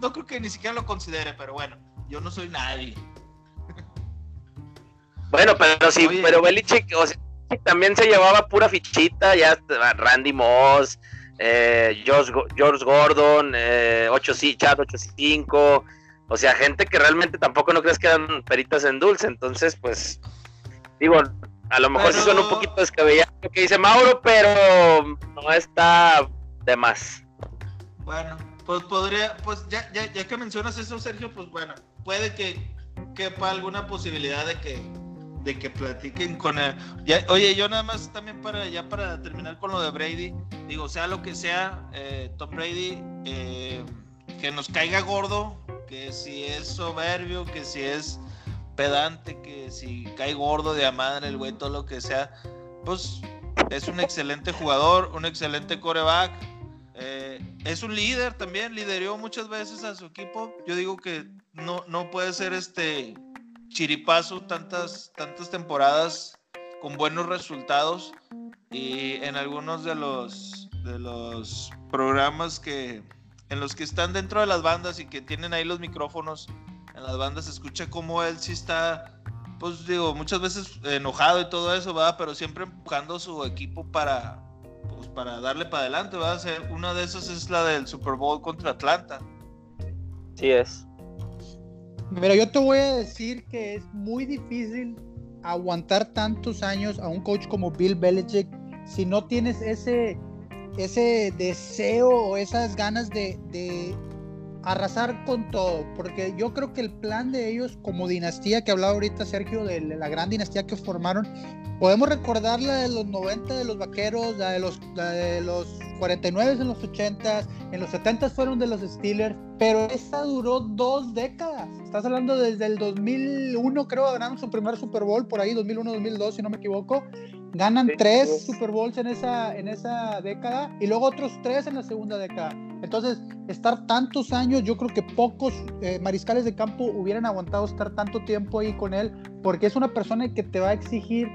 no, creo que ni siquiera lo considere, pero bueno, yo no soy nadie. Bueno, pero sí, pero Belichick también se llevaba pura fichita, ya Randy Moss, eh, George, George, Gordon, eh, 8, Chad 85, o sea, gente que realmente tampoco no crees que eran peritas en dulce, entonces pues digo, a lo mejor sí son un poquito descabellados lo que dice Mauro, pero no está de más. Bueno, pues podría, pues ya, ya, ya que mencionas eso, Sergio, pues bueno, puede que quepa alguna posibilidad de que de que platiquen con él. oye, yo nada más también para ya para terminar con lo de Brady, digo, sea lo que sea, eh, Tom Brady, eh, que nos caiga gordo, que si es soberbio, que si es pedante, que si cae gordo de a madre el güey, todo lo que sea, pues es un excelente jugador, un excelente coreback. Eh, es un líder también, lideró muchas veces a su equipo. Yo digo que no, no puede ser este chiripazo tantas, tantas temporadas con buenos resultados y en algunos de los, de los programas que, en los que están dentro de las bandas y que tienen ahí los micrófonos, en las bandas se escucha como él sí está, pues digo, muchas veces enojado y todo eso, va, pero siempre empujando su equipo para, pues, para darle para adelante, va a ser una de esas es la del Super Bowl contra Atlanta. Sí es. Mira, yo te voy a decir que es muy difícil aguantar tantos años a un coach como Bill Belichick si no tienes ese, ese deseo o esas ganas de, arrasar con todo, porque yo creo que el plan de ellos como dinastía que hablaba ahorita Sergio de la gran dinastía que formaron, podemos recordar la de los 90 de los Vaqueros, la de los, de los 49 en los 80, en los 70 fueron de los Steelers, pero esta duró dos décadas. Estás hablando desde el 2001, creo, ganaron su primer Super Bowl por ahí, 2001-2002, si no me equivoco. Ganan tres Super Bowls en esa, en esa década y luego otros tres en la segunda década. Entonces, estar tantos años, yo creo que pocos eh, mariscales de campo hubieran aguantado estar tanto tiempo ahí con él, porque es una persona que te va a exigir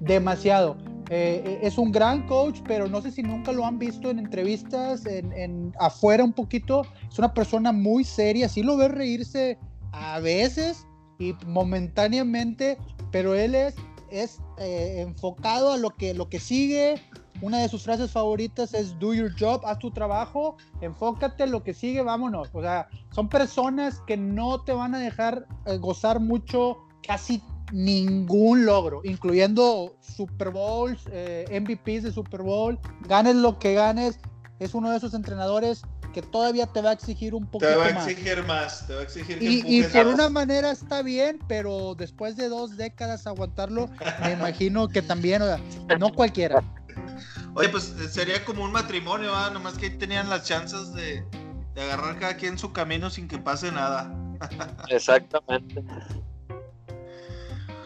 demasiado. Eh, eh, es un gran coach, pero no sé si nunca lo han visto en entrevistas, en, afuera un poquito. Es una persona muy seria, sí lo ves reírse a veces y momentáneamente, pero él es, es enfocado a lo que, lo que sigue, una de sus frases favoritas es do your job, haz tu trabajo, enfócate en lo que sigue, vámonos. O sea, son personas que no te van a dejar eh, gozar mucho casi ningún logro, incluyendo Super Bowls, eh, MVPs de Super Bowl, ganes lo que ganes, es uno de esos entrenadores que todavía te va a exigir un poquito más. Te va a exigir más, te va a exigir que Y, y por una manera está bien, pero después de dos décadas aguantarlo, me imagino que también, o sea, no cualquiera. Oye, pues eh, sería como un matrimonio, ¿ah? nomás que ahí tenían las chances de, agarrar cada quien su camino sin que pase nada. Exactamente.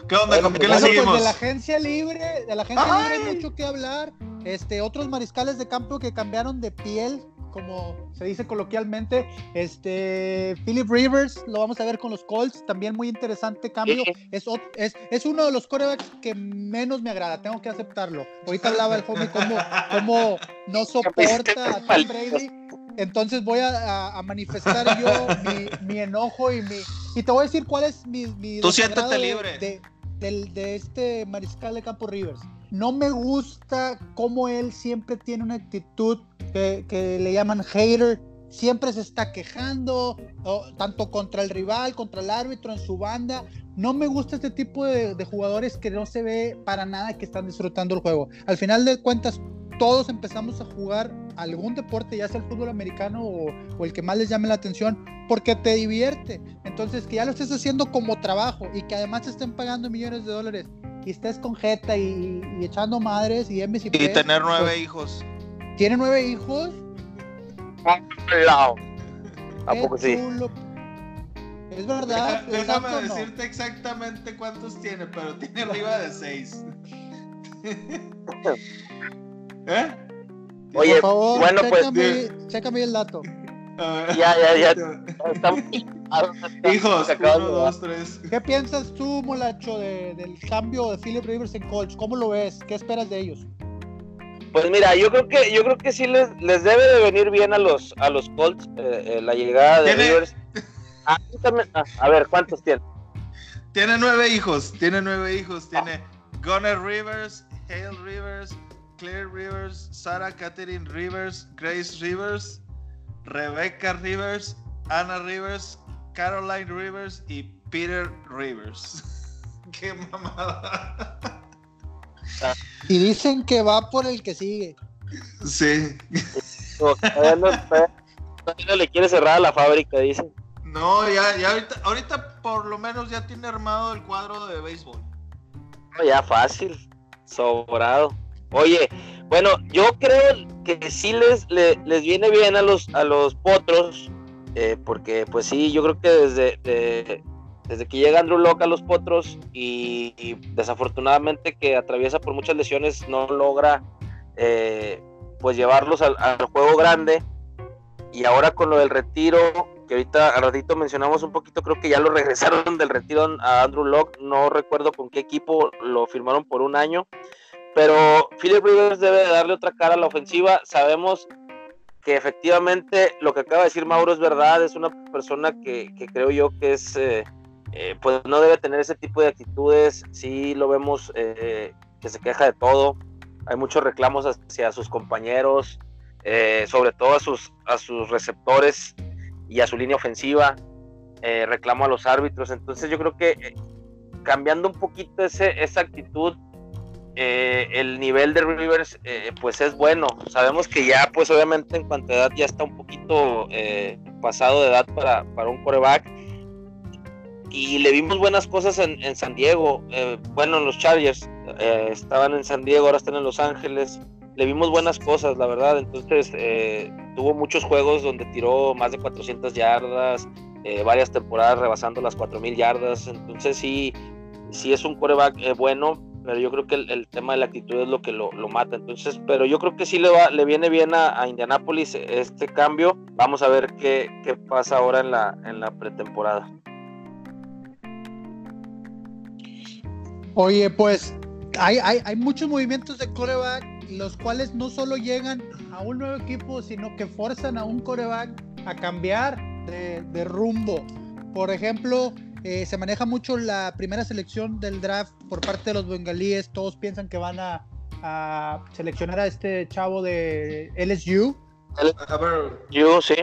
¿Qué onda? ¿Con qué le seguimos? Pues de la agencia libre, de la agencia libre hay mucho que hablar. Este, otros mariscales de campo que cambiaron de piel como se dice coloquialmente. Este, Philip Rivers, lo vamos a ver con los Colts, también muy interesante cambio. Es, es, es uno de los corebacks que menos me agrada, tengo que aceptarlo. Ahorita hablaba el homie como, no soporta a Tom Brady. Entonces voy a, manifestar yo mi, enojo y mi... Y te voy a decir cuál es mi... mi Tú siéntate libre. De, de este mariscal de campo Rivers. No me gusta cómo él siempre tiene una actitud que, le llaman hater, siempre se está quejando, tanto contra el rival, contra el árbitro, en su banda. No me gusta este tipo de, jugadores que no se ve para nada que están disfrutando el juego. Al final de cuentas, todos empezamos a jugar algún deporte, ya sea el fútbol americano o, el que más les llame la atención, porque te divierte. Entonces, que ya lo estés haciendo como trabajo y que además te estén pagando millones de dólares y estés con jeta y, echando madres y Y tener nueve pues, hijos. ¿Tiene nueve hijos? ¿A poco sí? Es verdad. déjame decirte exactamente cuántos tiene, pero tiene arriba de 6. ¿Eh? Oye, Por favor, bueno, pues. Chécame el dato. Ya, ya, ya. Hijos, uno, dos, tres. ¿Qué piensas tú, Molacho, de, del cambio de Philip Rivers en Colts? ¿Cómo lo ves? ¿Qué esperas de ellos? Pues mira, yo creo que yo creo que sí les, les debe de venir bien a los a los Colts eh, eh, la llegada de Rivers. Ah, ah, a ver, ¿cuántos tiene? Tiene nueve hijos, tiene nueve hijos, tiene Gunnar Rivers, Hale Rivers, Claire Rivers, Sarah Catherine Rivers, Grace Rivers, Rebecca Rivers, Anna Rivers, Caroline Rivers y Peter Rivers. Qué mamada. Y dicen que va por el que sigue. Sí. No, le quiere cerrar a la fábrica, dicen. No, ya, ya ahorita, ahorita por lo menos ya tiene armado el cuadro de béisbol. ya fácil, sobrado. Oye, bueno, yo creo que sí les, viene bien a los, a los potros, eh, porque pues sí, yo creo que desde, desde que llega Andrew Locke a los potros y, desafortunadamente que atraviesa por muchas lesiones, no logra eh, pues llevarlos al, juego grande. Y ahora con lo del retiro, que ahorita al ratito mencionamos un poquito, creo que ya lo regresaron del retiro a Andrew Locke, no recuerdo con qué equipo lo firmaron por un año pero Philip Rivers debe darle otra cara a la ofensiva. Sabemos que efectivamente lo que acaba de decir Mauro es verdad, es una persona que, creo yo que es, eh, eh, pues no debe tener ese tipo de actitudes, sí lo vemos eh, que se queja de todo, hay muchos reclamos hacia sus compañeros, sobre todo a sus, a sus receptores y a su línea ofensiva, reclamo a los árbitros, entonces yo creo que cambiando un poquito ese, esa actitud, eh, el nivel de Rivers eh, pues es bueno. Sabemos que ya pues obviamente en cuanto a edad ya está un poquito eh, pasado de edad para, para, un coreback. Y le vimos buenas cosas en, San Diego. bueno, los Chargers estaban en San Diego, ahora están en Los Ángeles. Le vimos buenas cosas, la verdad. Entonces tuvo muchos juegos donde tiró más de 400 yardas, varias temporadas rebasando las 4.000 yardas. Entonces sí, sí es un coreback bueno pero yo creo que el, tema de la actitud es lo que lo, mata. Entonces, pero yo creo que sí le, va, le viene bien a, a Indianapolis este cambio. Vamos a ver qué, pasa ahora en la, pretemporada. Oye, pues hay muchos movimientos de coreback, los cuales no solo llegan a un nuevo equipo, sino que forzan a un coreback a cambiar de, de rumbo. Por ejemplo, eh, se maneja mucho la primera selección del draft por parte de los bengalíes. Todos piensan que van a, seleccionar a este chavo de LSU. LSU, sí.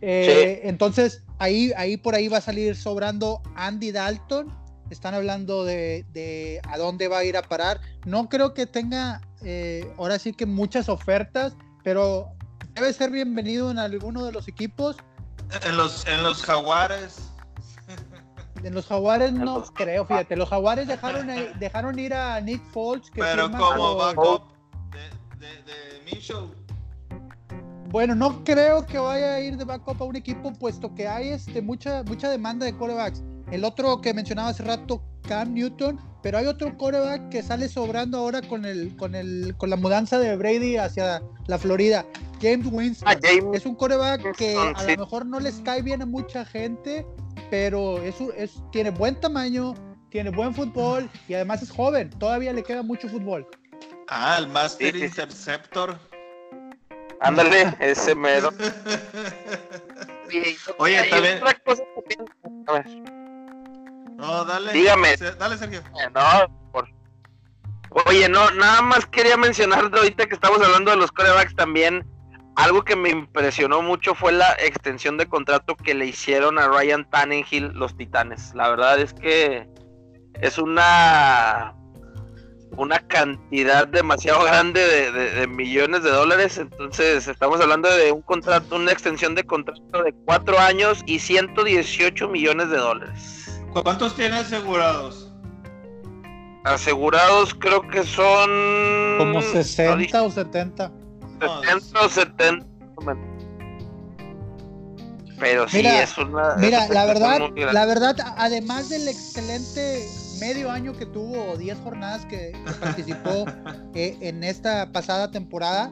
Eh, entonces, ahí, ahí por ahí va a salir sobrando Andy Dalton. Están hablando de, a dónde va a ir a parar. No creo que tenga, eh, ahora sí que muchas ofertas, pero debe ser bienvenido en alguno de los equipos. En los, en los jaguares. En los Jaguares no creo, fíjate. Los Jaguares dejaron, dejaron ir a Nick Foles. Que Pero como backup de, de, de. Bueno, no creo que vaya a ir de backup a un equipo, puesto que hay este, mucha, mucha demanda de corebacks. El otro que mencionaba hace rato, Cam Newton, pero hay otro coreback que sale sobrando ahora con el, con el, con la mudanza de Brady hacia la Florida. James Winston. Ah, es un coreback que a lo mejor no les cae bien a mucha gente, pero es, es, tiene buen tamaño, tiene buen fútbol y además es joven, todavía le queda mucho fútbol. Ah, el Master Interceptor. Ándale, ese mero. Oye, también. No, dale. Dígame. Dale, Sergio. Eh, no, por... Oye, no, nada más quería mencionar ahorita que estamos hablando de los corebacks también algo que me impresionó mucho fue la extensión de contrato que le hicieron a Ryan Tannehill los Titanes. La verdad es que es una una cantidad demasiado grande de, millones de dólares. Entonces estamos hablando de un contrato, una extensión de contrato de cuatro años y 118 millones de dólares. ¿Cuántos tiene asegurados? Asegurados creo que son... Como 60 o 70. 70 Pero sí Mira, es una. Mira, es una la verdad, la verdad, además del excelente medio año que tuvo, o 10 jornadas que, que participó eh, en esta pasada temporada,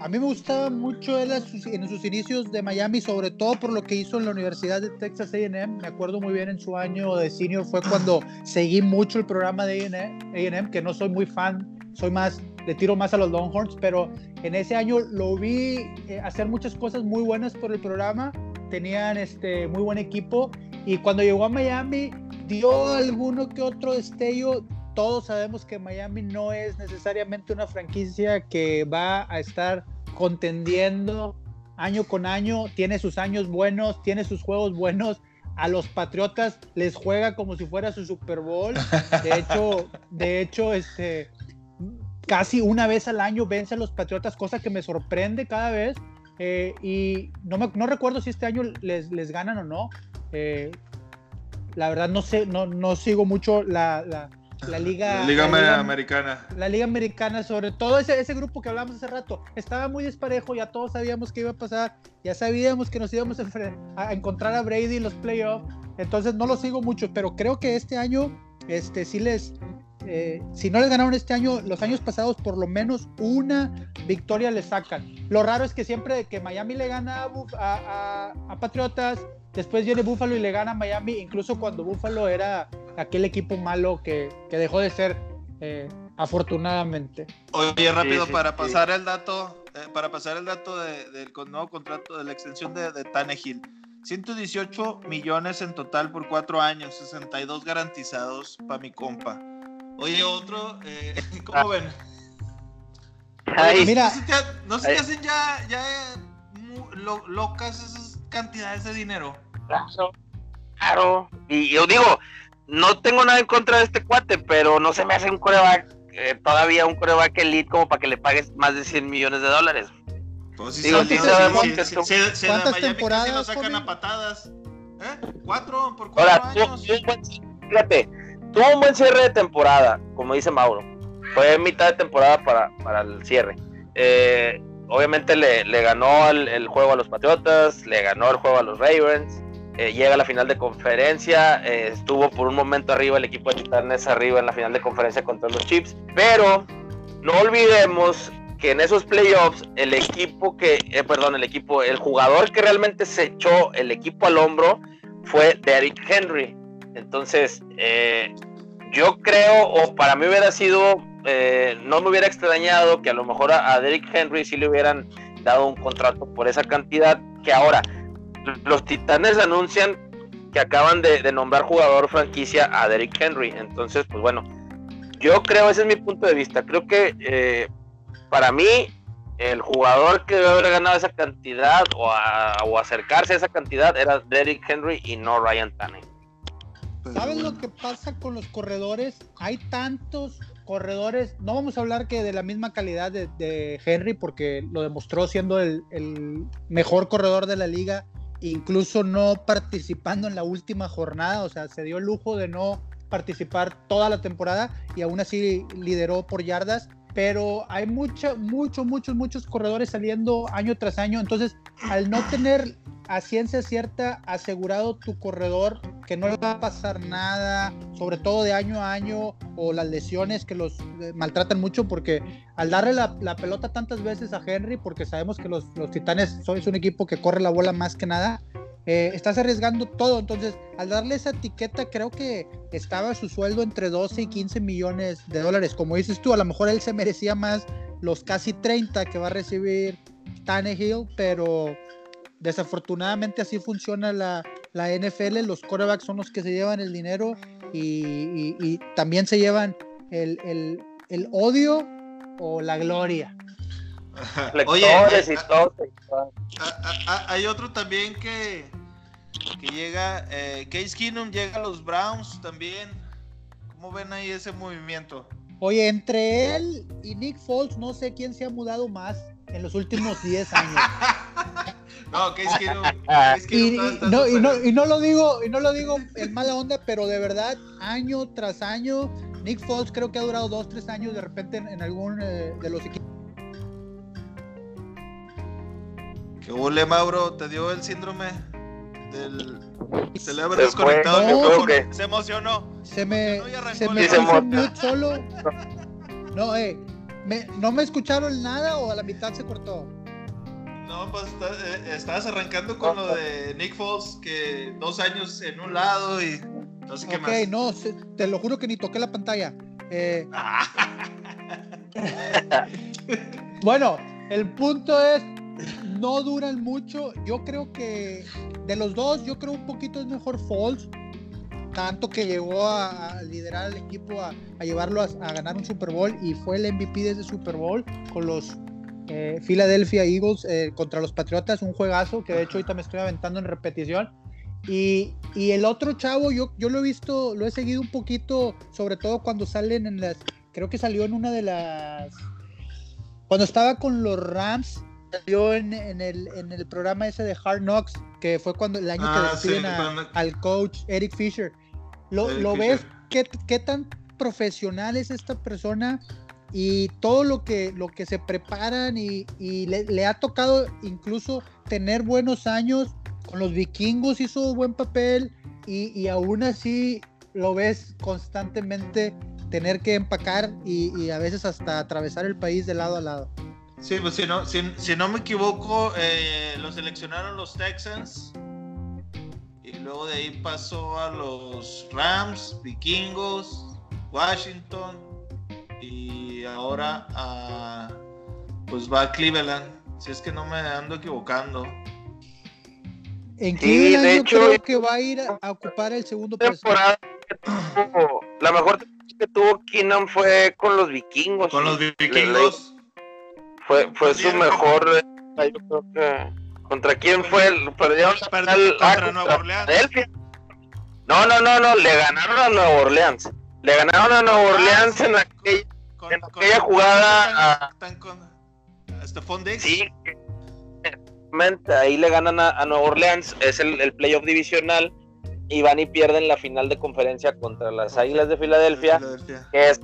a mí me gustaba mucho él en sus inicios de Miami, sobre todo por lo que hizo en la Universidad de Texas A&M. Me acuerdo muy bien en su año de senior fue cuando seguí mucho el programa de A&M, que no soy muy fan, soy más, le tiro más a los Longhorns, pero en ese año lo vi eh, hacer muchas cosas muy buenas por el programa. Tenían este muy buen equipo y cuando llegó a Miami dio alguno que otro destello. Todos sabemos que Miami no es necesariamente una franquicia que va a estar contendiendo año con año. Tiene sus años buenos, tiene sus juegos buenos. A los Patriotas les juega como si fuera su Super Bowl. De hecho, de hecho, este, casi una vez al año vence a los Patriotas, cosa que me sorprende cada vez. Eh, y no, me, no recuerdo si este año les, les ganan o no. Eh, la verdad no sé, no, no sigo mucho la, la, la liga. La Liga la liga- Americana. la liga americana, sobre todo ese, ese grupo que hablamos hace rato, estaba muy desparejo, ya todos sabíamos que iba a pasar, ya sabíamos que nos íbamos a, a encontrar a Brady en los playoffs, entonces no lo sigo mucho, pero creo que este año, este, sí les, eh, si no les ganaron este año, los años pasados por lo menos una victoria les sacan. Lo raro es que siempre que Miami le gana a, Buf- a- a- a Patriotas, después viene Buffalo y le gana a Miami, incluso cuando Buffalo era aquel equipo malo que, que dejó de ser eh, afortunadamente. Oye, rápido, sí, para sí. pasar el dato, eh, para pasar el dato de- del nuevo contrato, de la extensión de, de Tannehill. 118 millones en total por cuatro años, 62 garantizados para mi compa. Oye, otro, eh, ¿cómo ven? Ay, Oye, Mira. ¿no se te, ha- no se te hacen ya, ya eh, mu- lo- locas esas cantidades de dinero? Claro, claro. Y yo digo, no tengo nada en contra de este cuate, pero no se me hace un coreback, eh, todavía un coreback elite como para que le pagues más de 100 millones de dólares. Pues sí, Digo, sí sabemos que tú- ¿Cuántas casi temporadas, lo sacan a patadas. ¿Eh? ¿Cuatro? ¿Por cuatro Ahora, años? un buen, fíjate, tuvo un buen cierre de temporada, como dice Mauro. Fue mitad de temporada para, para el cierre. Eh, obviamente le, le ganó el, juego a los Patriotas, le ganó el juego a los Ravens. eh, llega a la final de conferencia, eh, estuvo por un momento arriba el equipo de Titanes arriba en la final de conferencia contra los Chips, pero no olvidemos que en esos playoffs el equipo que, perdón, el equipo, el jugador que realmente se echó el equipo al hombro fue Derrick Henry. Entonces, eh, yo creo, o para mí hubiera sido, eh, no me hubiera extrañado que a lo mejor a, a Derrick Henry sí le hubieran dado un contrato por esa cantidad, que ahora los Titanes anuncian que acaban de, nombrar jugador franquicia a Derrick Henry. Entonces, pues bueno, yo creo, ese es mi punto de vista, creo que eh, para mí el jugador que debe haber ganado esa cantidad o, a- o acercarse a esa cantidad era Derrick Henry y no Ryan Tannehill. ¿Sabes bueno. lo que pasa con los corredores? Hay tantos corredores, no vamos a hablar que de la misma calidad de, de Henry, porque lo demostró siendo el, el mejor corredor de la liga, incluso no participando en la última jornada, o sea, se dio el lujo de no participar toda la temporada y aún así lideró por yardas. Pero hay mucha, muchos, muchos, muchos corredores saliendo año tras año. Entonces, al no tener a ciencia cierta asegurado tu corredor que no le va a pasar nada, sobre todo de año a año, o las lesiones que los eh, maltratan mucho, porque al darle la, pelota tantas veces a Henry, porque sabemos que los, los Titanes son, es un equipo que corre la bola más que nada, eh, estás arriesgando todo. Entonces, al darle esa etiqueta, creo que estaba su sueldo entre 12 y 15 millones de dólares. Como dices tú, a lo mejor él se merecía más los casi 30 que va a recibir Tannehill, pero desafortunadamente así funciona la, la NFL. Los quarterbacks son los que se llevan el dinero y, y- y también se llevan el, el- el odio o la gloria. Oye, Lectores eh, y todo. Hay otro también que, que llega, eh, Case Keenum llega a los Browns también. ¿Cómo ven ahí ese movimiento? Oye, entre él y Nick Foles, no sé quién se ha mudado más en los últimos 10 años. No, Case Keenum. Case Y, Keenum no, y, no, y no lo digo, y no lo digo en mala onda, pero de verdad, año tras año, Nick Foles creo que ha durado dos, tres años de repente en, en algún eh, de los equipos. ¿Qué huele, Mauro? ¿Te dio el síndrome? del se le habrá desconectado no, se emocionó. Se me, se me puso mute solo. No, eh, me, ¿no me escucharon nada o a la mitad se cortó? No, pues eh, estabas arrancando con lo de Nick Foles, que dos años en un lado y no sé qué más. Ok, no, te lo juro que ni toqué la pantalla. Eh, bueno, el punto es, no duran mucho. Yo creo que de los dos, yo creo un poquito es mejor Falls. Tanto que llegó a, liderar al equipo, a, llevarlo a, ganar un Super Bowl y fue el MVP de ese Super Bowl con los eh, Philadelphia Eagles eh, contra los Patriotas. Un juegazo que de hecho ahorita me estoy aventando en repetición. Y, y, el otro chavo, yo, yo lo he visto, lo he seguido un poquito, sobre todo cuando salen en las. Creo que salió en una de las. Cuando estaba con los Rams, salió en, en, el, en el programa ese de Hard Knocks, que fue cuando el año que ah, despiden al coach Eric Fisher. ¿Lo, ¿lo ves? ¿Qué, ¿Qué tan profesional es esta persona? y todo lo que, lo que se preparan y, y le, le, ha tocado incluso tener buenos años con los vikingos hizo buen papel y, y aún así lo ves constantemente tener que empacar y, a veces hasta atravesar el país de lado a lado. Sí, pues si no, si, no me equivoco, eh, lo seleccionaron los Texans y luego de ahí pasó a los Rams, Vikingos, Washington y ahora a, pues va a Cleveland, si es que no me ando equivocando. En Cleveland de hecho, creo que va a ir a, ocupar el segundo temporada la mejor que tuvo Keenan fue con los vikingos. Con los vikingos. Fue, fue su mejor. Eh, yo creo que. ¿Contra quién fue? El, perdieron al, contra Nueva Orleans. No, no, no, no, le ganaron a Nueva Orleans. Le ganaron a Nueva ah, Orleans en aquella, en aquella jugada. Están, con, Stephon Diggs. Sí, ahí le ganan a, Nueva Orleans, es el, playoff divisional, y van y pierden la final de conferencia contra las Águilas de Filadelfia, que es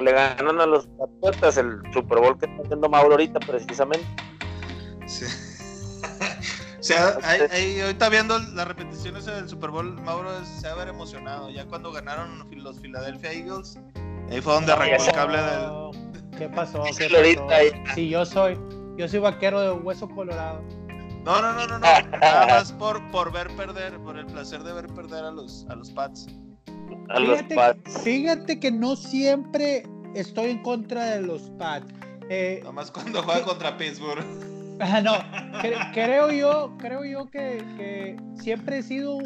le ganan a los Patriotas el Super Bowl que está haciendo Mauro ahorita precisamente. Sí. o sea, ahí, ahorita viendo las repeticiones del Super Bowl, Mauro se ha haber emocionado. Ya cuando ganaron los Philadelphia Eagles, ahí fue donde arrancó el cable del. ¿Qué pasó? ¿Qué pasó? Sí, yo soy, yo soy vaquero de hueso colorado. No, no, no, no, no. Nada más por, por ver perder, por el placer de ver perder a los, a los Pats. A los Pats. Fíjate que no siempre estoy en contra de los Pats. Eh, Nomás cuando juega contra Pittsburgh. Ah, no, creo yo, creo yo que, que, siempre he sido,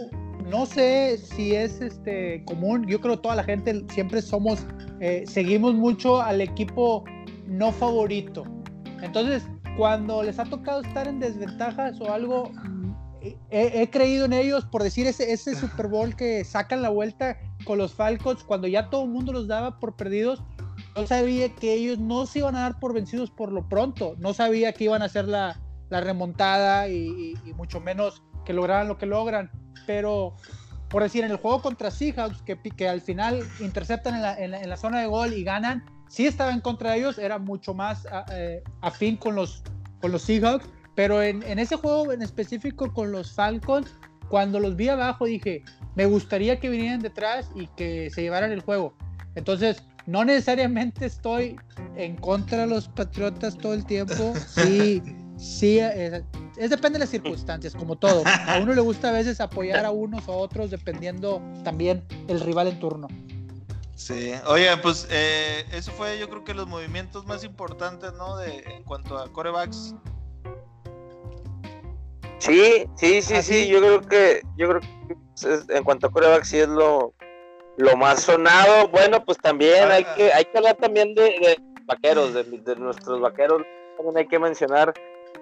no sé si es este común, yo creo que toda la gente siempre somos, eh, seguimos mucho al equipo no favorito. Entonces, cuando les ha tocado estar en desventajas o algo, he, creído en ellos por decir ese, ese Super Bowl que sacan la vuelta con los Falcons cuando ya todo el mundo los daba por perdidos. Yo sabía que ellos no se iban a dar por vencidos por lo pronto. No sabía que iban a hacer la, la remontada y, mucho menos que lograran lo que logran. Pero, por decir, en el juego contra Seahawks, que, que al final interceptan en la, en la zona de gol y ganan, sí estaba en contra de ellos, era mucho más eh, afín con los, con los Seahawks, pero en, en, ese juego en específico con los Falcons, cuando los vi abajo dije, me gustaría que vinieran detrás y que se llevaran el juego. Entonces, no necesariamente estoy en contra de los Patriotas todo el tiempo, sí, sí, es, es, depende de las circunstancias, como todo. A uno le gusta a veces apoyar a unos o a otros dependiendo también el rival en turno. Sí, oye, pues eh, eso fue yo creo que los movimientos más importantes, ¿no? De, en cuanto a corebacks. Sí, sí, sí, sí, yo creo que, yo creo que en cuanto a corebacks sí es lo, lo más sonado. Bueno, pues también hay ah. que, hay que hablar también de, vaqueros, de, nuestros vaqueros, también hay que mencionar,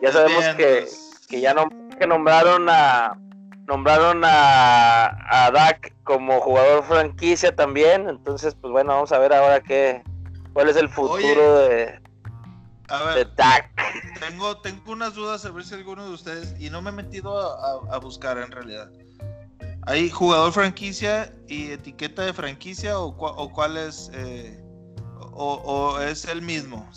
ya sabemos que, que ya no, que nombraron a nombraron a, a Dak como jugador franquicia también, entonces pues bueno, vamos a ver ahora qué cuál es el futuro de, de Dak. Tengo, tengo unas dudas a ver si alguno de ustedes, y no me he metido a, buscar en realidad. ¿Hay jugador franquicia y etiqueta de franquicia o, o cuál es, eh, o, o, es el mismo?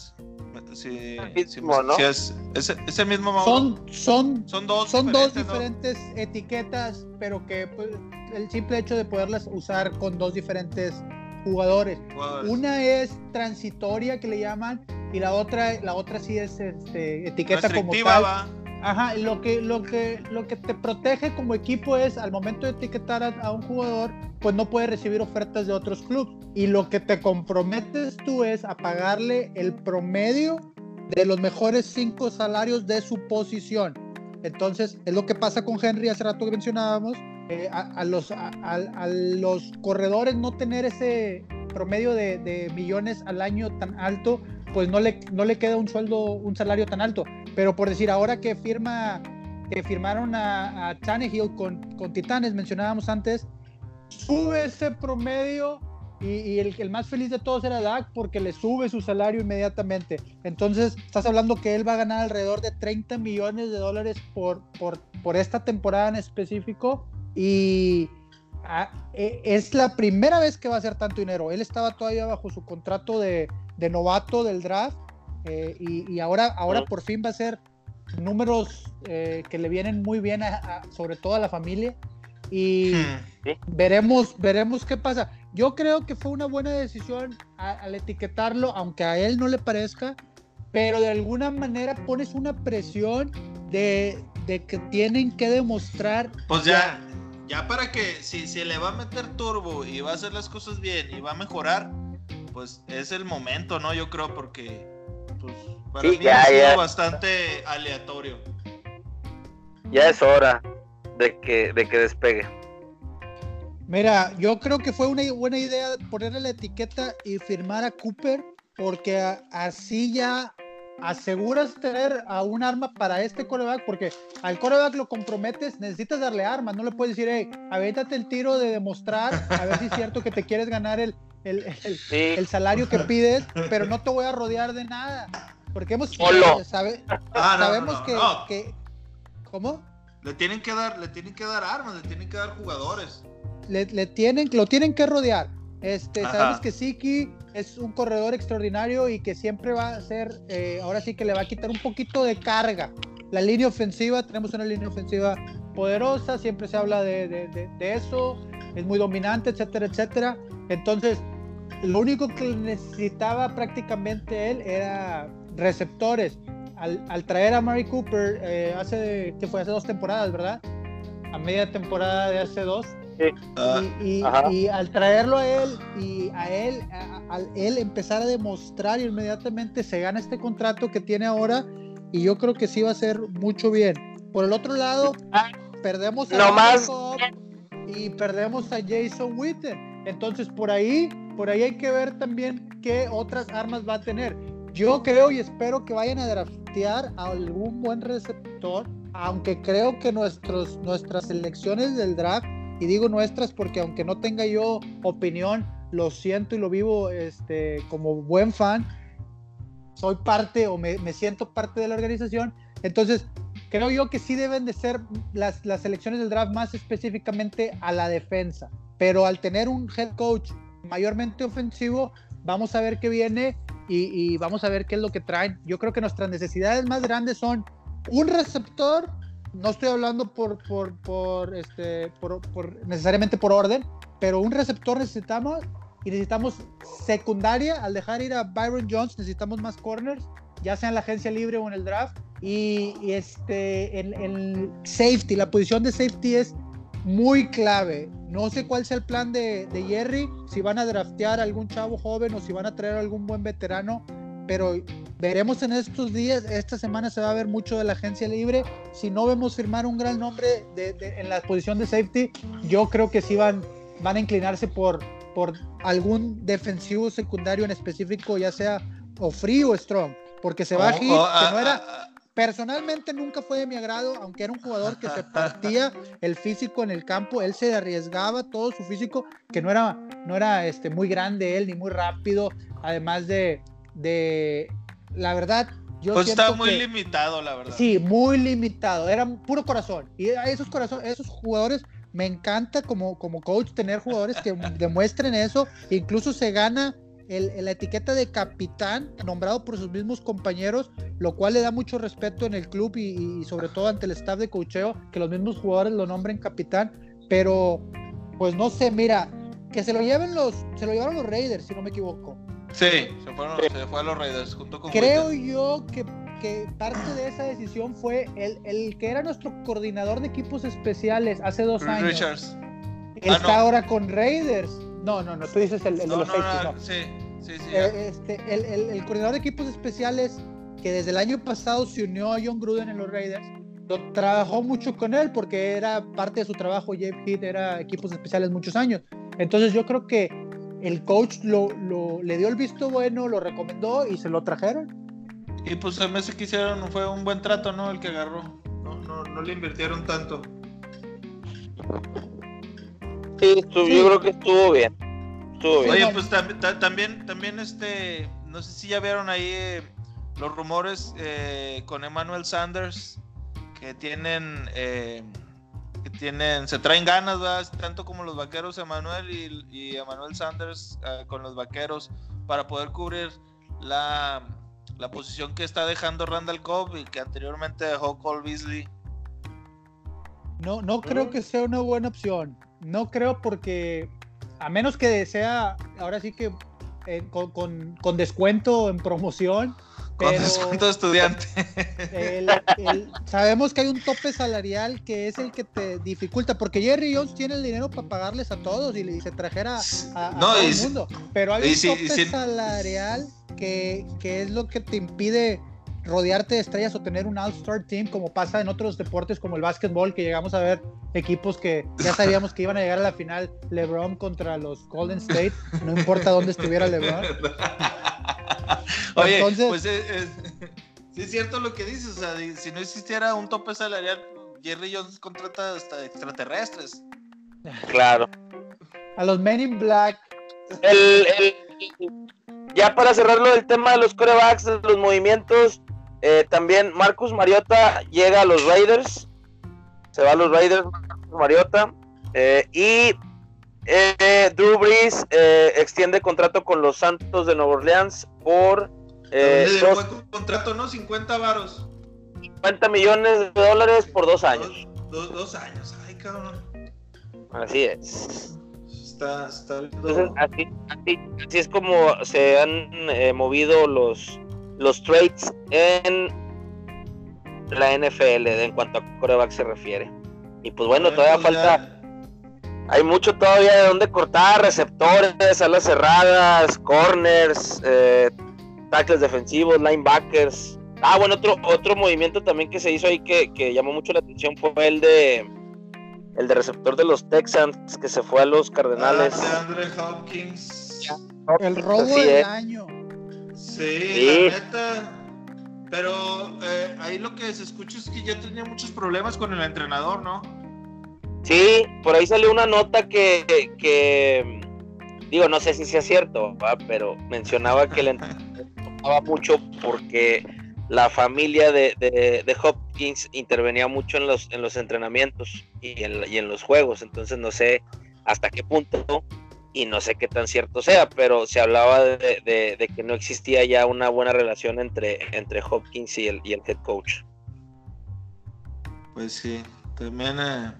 Sí, Mismo, ¿no? sí es, es, es el mismo Mauro. Son, son, Son dos son dos diferentes, etiquetas, pero que pues, el simple hecho de poderlas usar con dos diferentes jugadores. jugadores. Una es transitoria que le llaman y la otra, la otra sí es este, etiqueta como tal. va. Ajá, lo que, lo, que, lo que te protege como equipo es al momento de etiquetar a, a un jugador, pues no puede recibir ofertas de otros clubes. Y lo que te comprometes tú es a pagarle el promedio de los mejores cinco salarios de su posición. Entonces, es lo que pasa con Henry hace rato que mencionábamos. eh, a, a los, a, a- a los corredores no tener ese promedio de, de millones al año tan alto, pues no le, no le queda un sueldo, un salario tan alto. Pero por decir, ahora que firma, que firmaron a, a Tannehill con, con Titanes, mencionábamos antes, sube ese promedio y, el, el más feliz de todos era Dak porque le sube su salario inmediatamente. Entonces, estás hablando que él va a ganar alrededor de 30 millones de dólares por, por, por esta temporada en específico y ah, e- es la primera vez que va a hacer tanto dinero. Él estaba todavía bajo su contrato de, de novato del draft eh, y, y ahora, ahora por fin va a ser números eh, que le vienen muy bien, a- a- sobre todo a la familia. Y Hmm. veremos, veremos qué pasa. Yo creo que fue una buena decisión al etiquetarlo, aunque a él no le parezca, pero de alguna manera pones una presión de, de que tienen que demostrar. Pues ya, ya para que si se le va a meter turbo y va a hacer las cosas bien y va a mejorar, pues es el momento, ¿no? Yo creo porque pues, para Sí, mí ya, ha sido ya. bastante aleatorio. Ya es hora de que, de que despegue. Mira, yo creo que fue una buena idea ponerle la etiqueta y firmar a Cooper, porque así ya aseguras tener a un arma para este coreback, porque al coreback lo comprometes, necesitas darle armas, no le puedes decir, hey, avéntate el tiro de demostrar, a ver si es cierto que te quieres ganar el, el, el- Sí, el salario que pides, pero no te voy a rodear de nada. Porque hemos Solo. sabe- Ah, no, sabemos no, no, que, no. que- ¿Cómo? Le tienen que dar, le tienen que dar armas, le tienen que dar jugadores. le, le tienen, lo tienen que rodear. Este, Ajá. sabemos que Siki es un corredor extraordinario y que siempre va a ser, eh, ahora sí que le va a quitar un poquito de carga. La línea ofensiva, tenemos una línea ofensiva poderosa, siempre se habla de, de- de- de eso, es muy dominante, etcétera, etcétera. Entonces, lo único que necesitaba prácticamente él era receptores. Al, al traer a Mari Cooper eh, hace, que fue hace dos temporadas, ¿verdad? A media temporada de hace dos, Ah, y, y- y al traerlo a él y a él, a- a- al él empezar a demostrar inmediatamente se gana este contrato que tiene ahora y yo creo que sí va a ser mucho bien. Por el otro lado, perdemos a No más. Y perdemos a Jason Witten. Entonces por ahí, por ahí hay que ver también qué otras armas va a tener. Yo creo y espero que vayan a draftear a algún buen receptor, aunque creo que nuestros, nuestras selecciones del draft y digo nuestras porque aunque no tenga yo opinión, lo siento y lo vivo este, como buen fan, soy parte o me, me siento parte de la organización, entonces creo yo que sí deben de ser las, las selecciones del draft más específicamente a la defensa, pero al tener un head coach mayormente ofensivo, vamos a ver qué viene y, y vamos a ver qué es lo que traen. Yo creo que nuestras necesidades más grandes son un receptor no estoy hablando este, por, necesariamente por orden, pero un receptor necesitamos y necesitamos secundaria. Al dejar ir a Byron Jones, necesitamos más corners, ya sea en la agencia libre o en el draft. Y, este, en, safety, la posición de safety es muy clave. No sé cuál sea el plan de, de Jerry, si van a draftear a algún chavo joven o si van a traer algún buen veterano, pero veremos en estos días, esta semana se va a ver mucho de la agencia libre. Si no vemos firmar un gran nombre de- de- en la posición de safety, yo creo que sí van, van a inclinarse por, por algún defensivo secundario en específico, ya sea o free o strong, porque se va a oh, Hit, oh, que ah, no era, ah, personalmente nunca fue de mi agrado, aunque era un jugador que se partía el físico en el campo, él se arriesgaba todo su físico, que no era, no era este, muy grande él, ni muy rápido, además de, de la verdad, yo pues está siento muy que- limitado, la verdad. Sí, muy limitado, era puro corazón. Y a esos corazones, esos jugadores, me encanta como, como coach tener jugadores que demuestren eso, incluso se gana la etiqueta de capitán, nombrado por sus mismos compañeros, lo cual le da mucho respeto en el club y, sobre todo ante el staff de cocheo, que los mismos jugadores lo nombren capitán, pero pues no sé, mira, que se lo lleven los, se lo llevaron los Raiders, si no me equivoco. Sí, se, fueron, se fue a los Raiders junto con Creo yo que, que, parte de esa decisión fue el, el, que era nuestro coordinador de equipos especiales hace dos años. Richards. Ah, está ahora con Raiders. No, no, no, tú dices el, de los no, no, Sí, sí, sí. Eh, este, el, el, coordinador de equipos especiales que desde el año pasado se unió a John Gruden en los Raiders, trabajó mucho con él porque era parte de su trabajo. Jeff Heath era equipos especiales muchos años. Entonces yo creo que el coach lo, lo, le dio el visto bueno, lo recomendó y se lo trajeron. Y pues el mes que hicieron fue un buen trato, ¿no? El que agarró. No, no, no le invirtieron tanto. Sí, yo creo que estuvo bien. Estuvo bien. Oye, pues también, también este, no sé si ya vieron ahí eh, los rumores eh, con Emmanuel Sanders que tienen, eh, que tienen, se traen ganas, ¿verdad? tanto como los vaqueros Emmanuel y, y Emmanuel Sanders con los vaqueros para poder cubrir la, la posición que está dejando Randall Cobb y que anteriormente dejó Cole Beasley. No, no creo que sea una buena opción. No creo porque, a menos que sea, ahora sí que eh, con, descuento en promoción. Con descuento de estudiante. sabemos que hay un tope salarial que es el que te dificulta, porque Jerry Jones tiene el dinero para pagarles a todos y, se trajera a, todo el mundo. Pero hay un tope salarial que, que es lo que te impide rodearte de estrellas o tener un all-star team como pasa en otros deportes como el básquetbol que llegamos a ver equipos que ya sabíamos que iban a llegar a la final LeBron contra los Golden State no importa dónde estuviera LeBron oye pues es, sí es cierto lo que dices o sea si no existiera un tope salarial Jerry Jones contrata hasta extraterrestres claro a los Men in Black el, el, ya para cerrarlo del tema de los corebacks, de los movimientos, eh, también Marcus Mariota llega a los Raiders. Se va a los Raiders, Marcus Mariota. Eh, y eh, Drew Brees extiende contrato con los Santos de Nueva Orleans por. Dos, contrato, ¿no? 50 varos. 50 millones de dólares por dos años. Dos, años, ay cabrón. Así es. Está, está Entonces, así, así, es como se han movido los, los trades en la NFL en cuanto a coreback se refiere. Y pues bueno, todavía pues falta. Hay mucho todavía de donde cortar, receptores, alas cerradas, corners, eh, tackles defensivos, linebackers. Ah, bueno, otro, otro movimiento también que se hizo ahí que, que llamó mucho la atención fue el de el de receptor de los Texans que se fue a los Cardenales. Ah, de Andre Hopkins. El robo del año. Sí, la neta. Pero eh, ahí lo que se escucha es que ya tenía muchos problemas con el entrenador, ¿no? Sí, por ahí salió una nota que, que digo, no sé si sea cierto, pero mencionaba que el entrenador mucho porque la familia de, de, Hopkins intervenía mucho en los, en los entrenamientos y en, y en los juegos, entonces no sé hasta qué punto y no sé qué tan cierto sea, pero se hablaba de, que no existía ya una buena relación entre, entre Hopkins y el, y el head coach. Pues sí, también eh,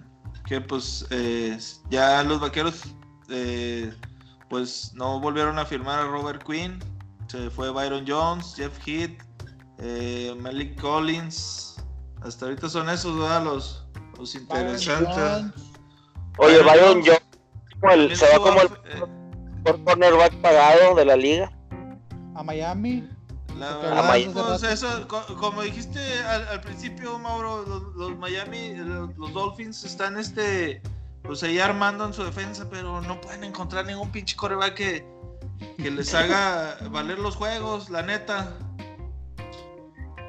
que pues eh, ya los vaqueros eh, pues no volvieron a firmar a Robert Quinn, se fue Byron Jones, Jeff Heath, Malik Collins, hasta ahorita son esos los, los interesantes. Oye, Byron Jones se va como el por cornerback pagado de la liga. A Miami. Pues, eso, como dijiste al, principio, Mauro, los, Miami, los, Dolphins están este, pues ahí armando en su defensa, pero no pueden encontrar ningún pinche coreback que, que les haga valer los juegos, la neta.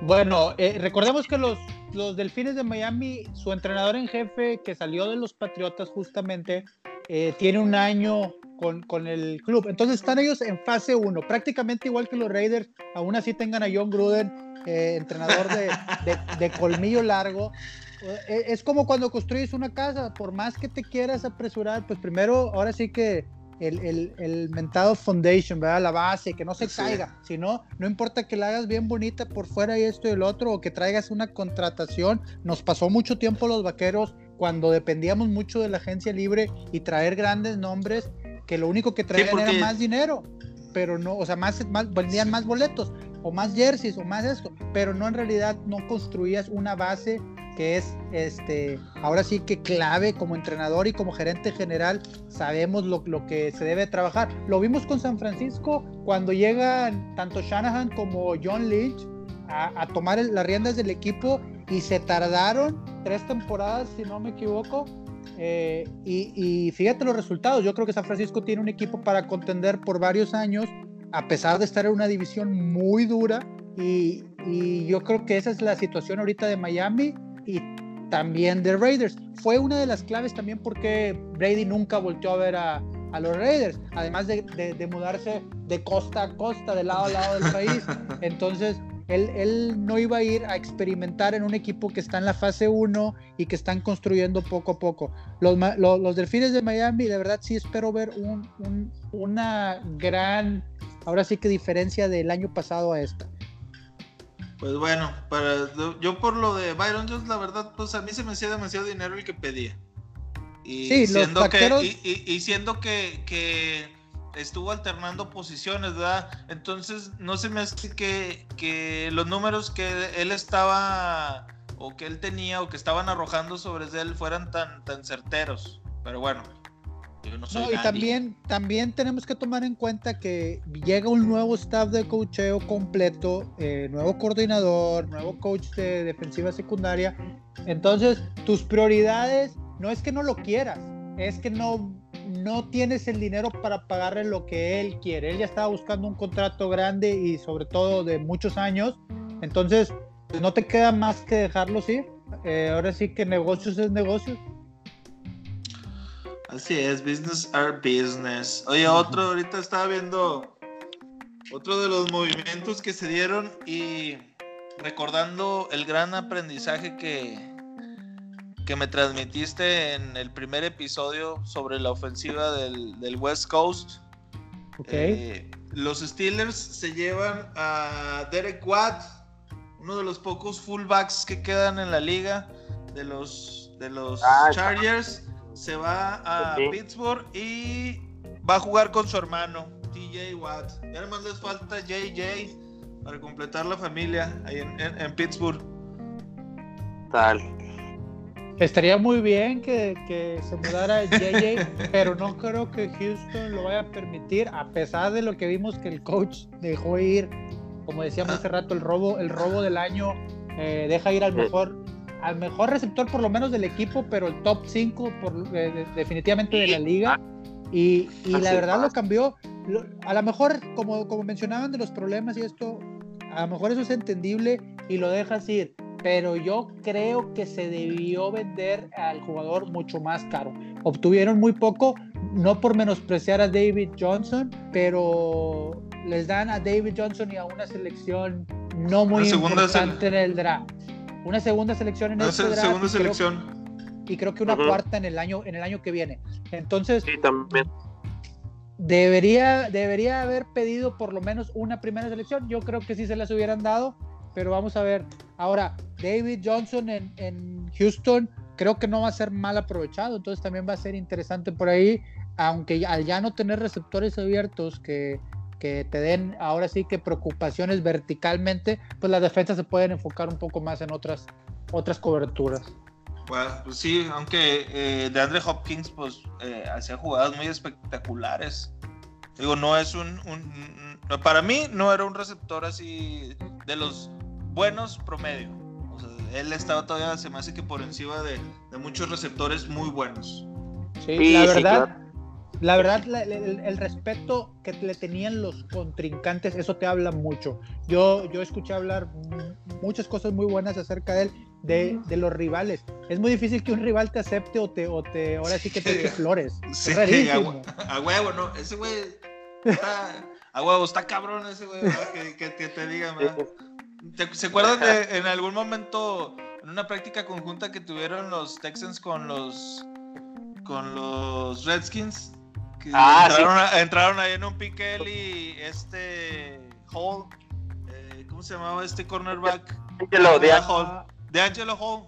Bueno, eh, recordemos que los, los Delfines de Miami, su entrenador en jefe que salió de los Patriotas justamente, eh, tiene un año con, con, el club. Entonces están ellos en fase 1, prácticamente igual que los Raiders, aún así tengan a John Gruden, eh, entrenador de, de, colmillo largo. Eh, es como cuando construyes una casa, por más que te quieras apresurar, pues primero, ahora sí que el, el, mentado foundation, ¿verdad? La base, que no se caiga. Si no, no importa que la hagas bien bonita por fuera y esto y el otro, o que traigas una contratación. Nos pasó mucho tiempo los vaqueros cuando dependíamos mucho de la agencia libre y traer grandes nombres, que lo único que traían era más dinero, pero no, o sea, más, más, vendían más boletos, o más jerseys, o más esto, pero no en realidad no construías una base que es este, ahora sí que clave como entrenador y como gerente general, sabemos lo, lo, que se debe trabajar. Lo vimos con San Francisco cuando llegan tanto Shanahan como John Lynch a, tomar las riendas del equipo y se tardaron tres temporadas, si no me equivoco. Eh, y, y fíjate los resultados. Yo creo que San Francisco tiene un equipo para contender por varios años, a pesar de estar en una división muy dura. Y, y, yo creo que esa es la situación ahorita de Miami y también de Raiders. Fue una de las claves también porque Brady nunca volteó a ver a, a los Raiders, además de, de, mudarse de costa a costa, de lado a lado del país. Entonces, él, él, no iba a ir a experimentar en un equipo que está en la fase 1 y que están construyendo poco a poco. Los, los, los Delfines de Miami, de verdad sí espero ver un, un, una gran, ahora sí que diferencia del año pasado a esta. Pues bueno, para, yo por lo de Byron Jones, la verdad, pues a mí se me hacía demasiado dinero el que pedía. Y siendo que, y, siendo que, que, estuvo alternando posiciones, ¿verdad? Entonces no se me hace que, que los números que él estaba o que él tenía o que estaban arrojando sobre él fueran tan, tan certeros. Pero bueno, no, y también, también tenemos que tomar en cuenta que llega un nuevo staff de cocheo completo, eh, nuevo coordinador, nuevo coach de defensiva secundaria. Entonces, tus prioridades no es que no lo quieras, es que no, no tienes el dinero para pagarle lo que él quiere. Él ya estaba buscando un contrato grande y sobre todo de muchos años. Entonces, pues, no te queda más que dejarlo ir. Eh, ahora sí que negocios es negocios Así es, business are business. Oye, otro, ahorita estaba viendo otro de los movimientos que se dieron y recordando el gran aprendizaje que, que me transmitiste en el primer episodio sobre la ofensiva del, West Coast. Eh, los Steelers se llevan a Derek Watt, uno de los pocos fullbacks que quedan en la liga de los, de los ah, Chargers se va a Pittsburgh y va a jugar con su hermano, TJ Watt. Y además les falta JJ para completar la familia ahí en, Pittsburgh. Tal. Estaría muy bien que, se mudara JJ, pero no creo que Houston lo vaya a permitir, a pesar de lo que vimos que el coach dejó ir, como decíamos hace rato, el robo, el robo del año, eh, deja ir al mejor al mejor receptor por lo menos del equipo, pero el top 5 eh, definitivamente de la liga. Y, la verdad lo cambió. a lo mejor, como, como mencionaban de los problemas y esto, a lo mejor eso es entendible y lo dejas ir. Pero yo creo que se debió vender al jugador mucho más caro. Obtuvieron muy poco, no por menospreciar a David Johnson, pero les dan a David Johnson y a una selección no muy importante en el draft. Una segunda selección en este draft segunda selección. y creo que una cuarta en el año en el año que viene. Entonces sí, también. debería debería haber pedido por lo menos una primera selección. Yo creo que sí se las hubieran dado pero vamos a ver ahora David Johnson en, Houston creo que no va a ser mal aprovechado entonces también va a ser interesante por ahí aunque al ya no tener receptores abiertos que que te den ahora sí que preocupaciones verticalmente, pues las defensas se pueden enfocar un poco más en otras, otras coberturas. Bueno, pues sí, aunque eh, de Andre Hopkins pues eh, hacía jugadas muy espectaculares. Digo, no es un, Para mí no era un receptor así de los buenos promedio. O sea, él estaba todavía, se me hace que por encima de, muchos receptores muy buenos. Sí, la verdad... La verdad, el, respeto que le tenían los contrincantes, eso te habla mucho. Yo, yo escuché hablar muchas cosas muy buenas acerca de él, de, de los rivales. Es muy difícil que un rival te acepte o te, o te ahora sí que te eche flores. Sí, a, huevo, ¿no? Ese güey está, a huevo, está cabrón ese güey, que, que, te diga, ¿Se acuerdan de en algún momento, en una práctica conjunta que tuvieron los Texans con los con los Redskins, ah, entraron, ahí en un piquel y este Hall, eh, ¿cómo se llamaba este cornerback? Angelo, de, Hall, de Angelo Hall.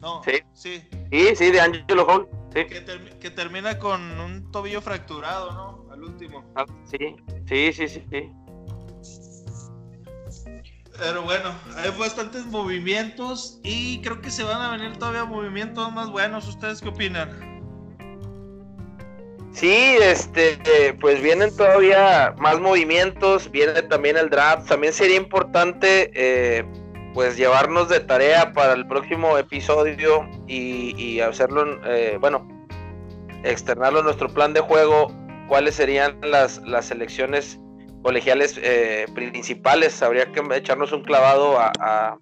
No, sí. Sí, sí, sí de Angelo Hall. Sí. Que, termina con un tobillo fracturado, ¿no? Al último. Ah, sí, sí, sí, sí. sí. Pero bueno, hay bastantes movimientos y creo que se van a venir todavía movimientos más buenos. ¿Ustedes qué opinan? Sí, este, pues vienen todavía más movimientos, viene también el draft. También sería importante, eh, pues, llevarnos de tarea para el próximo episodio y, hacerlo, eh, bueno, externarlo en nuestro plan de juego. ¿Cuáles serían las, las selecciones colegiales eh, principales. Habría que echarnos un clavado a, a,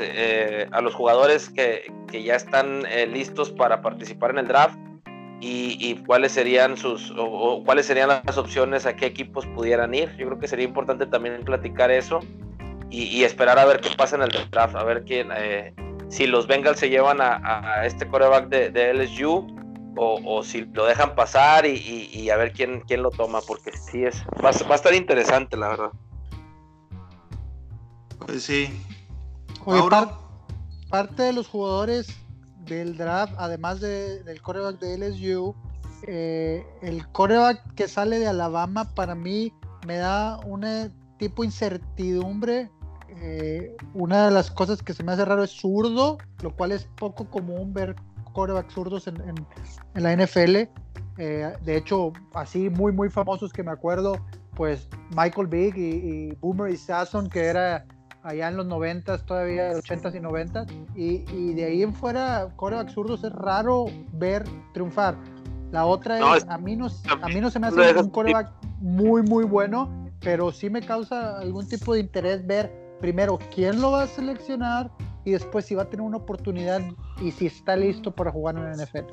eh, los jugadores que, ya están eh, listos para participar en el draft y, cuáles serían sus o, cuáles serían las opciones a qué equipos pudieran ir. Yo creo que sería importante también platicar eso y, esperar a ver qué pasa en el draft, a ver quién si los Bengals se llevan a, este coreback de, de LSU o, si lo dejan pasar y, a ver quién, quién lo toma, porque sí es, va, a estar interesante, la verdad. Pues sí. parte de los jugadores del draft, además del coreback de LSU, eh, el coreback que sale de Alabama para mí me da un tipo incertidumbre. Eh, una de las cosas que se me hace raro es zurdo, lo cual es poco común ver corebacks zurdos en, la NFL. Eh, de hecho, así muy, muy famosos que me acuerdo, pues Michael Big y, Boomer y Sasson, que era allá en los 90 todavía 80s y 90 y, de ahí en fuera, corebacks zurdos es raro ver triunfar. La otra es, a, mí no, a mí no se me hace un coreback muy, muy bueno, pero sí me causa algún tipo de interés ver primero quién lo va a seleccionar y después si va a tener una oportunidad y si está listo para jugar en la NFL.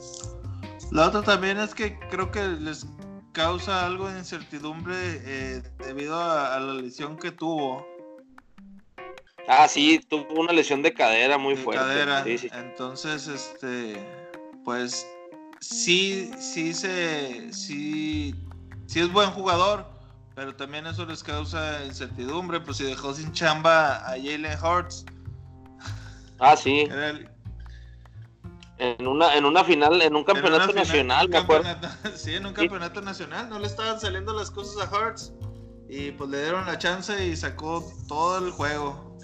La otra también es que creo que les causa algo de incertidumbre eh, debido a, la lesión que tuvo. Ah, sí, tuvo una lesión de cadera muy fuerte. Cadera. Entonces, este, pues sí, sí se, sí, sí es buen jugador, pero también eso les causa incertidumbre, pues si dejó sin chamba a Jalen Hurts, Ah, sí. En una, en una final, en un campeonato nacional, me acuerdo. Sí, en un campeonato nacional. No le estaban saliendo las cosas a Hearts. Y pues le dieron la chance y sacó todo el juego.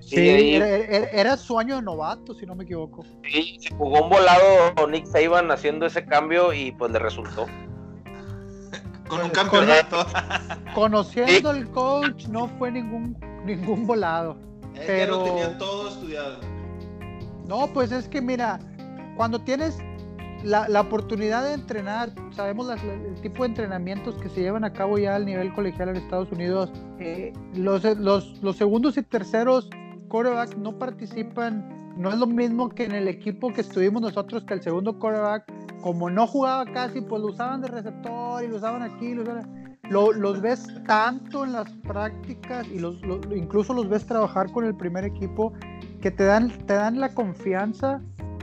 Sí, era, su año de novato, si no me equivoco. Sí, se jugó un volado Nick Saban haciendo ese cambio y pues le resultó. Con un campeonato. Conociendo el coach, no fue ningún, ningún volado. Pero... tenía todo estudiado. No, pues es que mira, cuando tienes la, oportunidad de entrenar, sabemos el tipo de entrenamientos que se llevan a cabo ya al nivel colegial en Estados Unidos, eh, los, los, segundos y terceros corebacks no participan, no es lo mismo que en el equipo que estuvimos nosotros, que el segundo coreback, como no jugaba casi, pues lo usaban de receptor y lo usaban aquí, lo usaban los ves tanto en las prácticas y los, incluso los ves trabajar con el primer equipo que te dan, te dan la confianza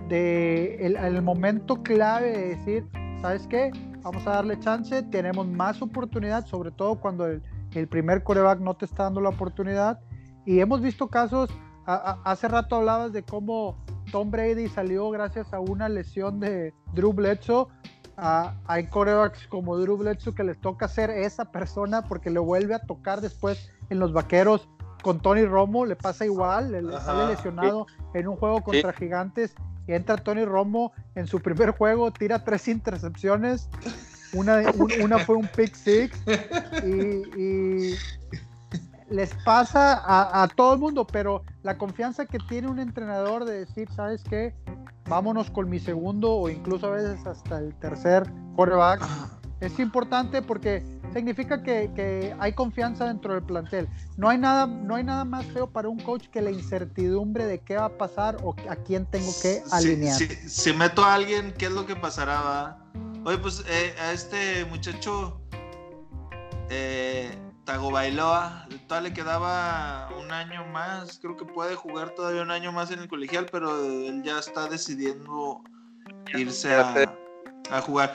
de el, momento clave de decir, ¿sabes qué? Vamos a darle chance, tenemos más oportunidad, sobre todo cuando el, primer coreback no te está dando la oportunidad. Y hemos visto casos, hace rato hablabas de cómo Tom Brady salió gracias a una lesión de Drew Bledsoe hay corebacks como Drew Bledsoe que les toca ser esa persona porque le vuelve a tocar después en los vaqueros con Tony Romo, le pasa igual, le, sale lesionado en un juego contra Gigantes y entra Tony Romo en su primer juego, tira tres intercepciones, una, una fue un pick six y, les pasa a, a, todo el mundo, pero la confianza que tiene un entrenador de decir, ¿sabes qué? vámonos con mi segundo o incluso a veces hasta el tercer quarterback. Es importante porque significa que, hay confianza dentro del plantel. No hay, nada, no hay nada más feo para un coach que la incertidumbre de qué va a pasar o a quién tengo que alinear. Si, meto a alguien, ¿qué es lo que pasará? Oye, pues eh, a este muchacho eh, Bailoa, todavía le quedaba un año más, creo que puede jugar todavía un año más en el colegial, pero él ya está decidiendo irse a, jugar.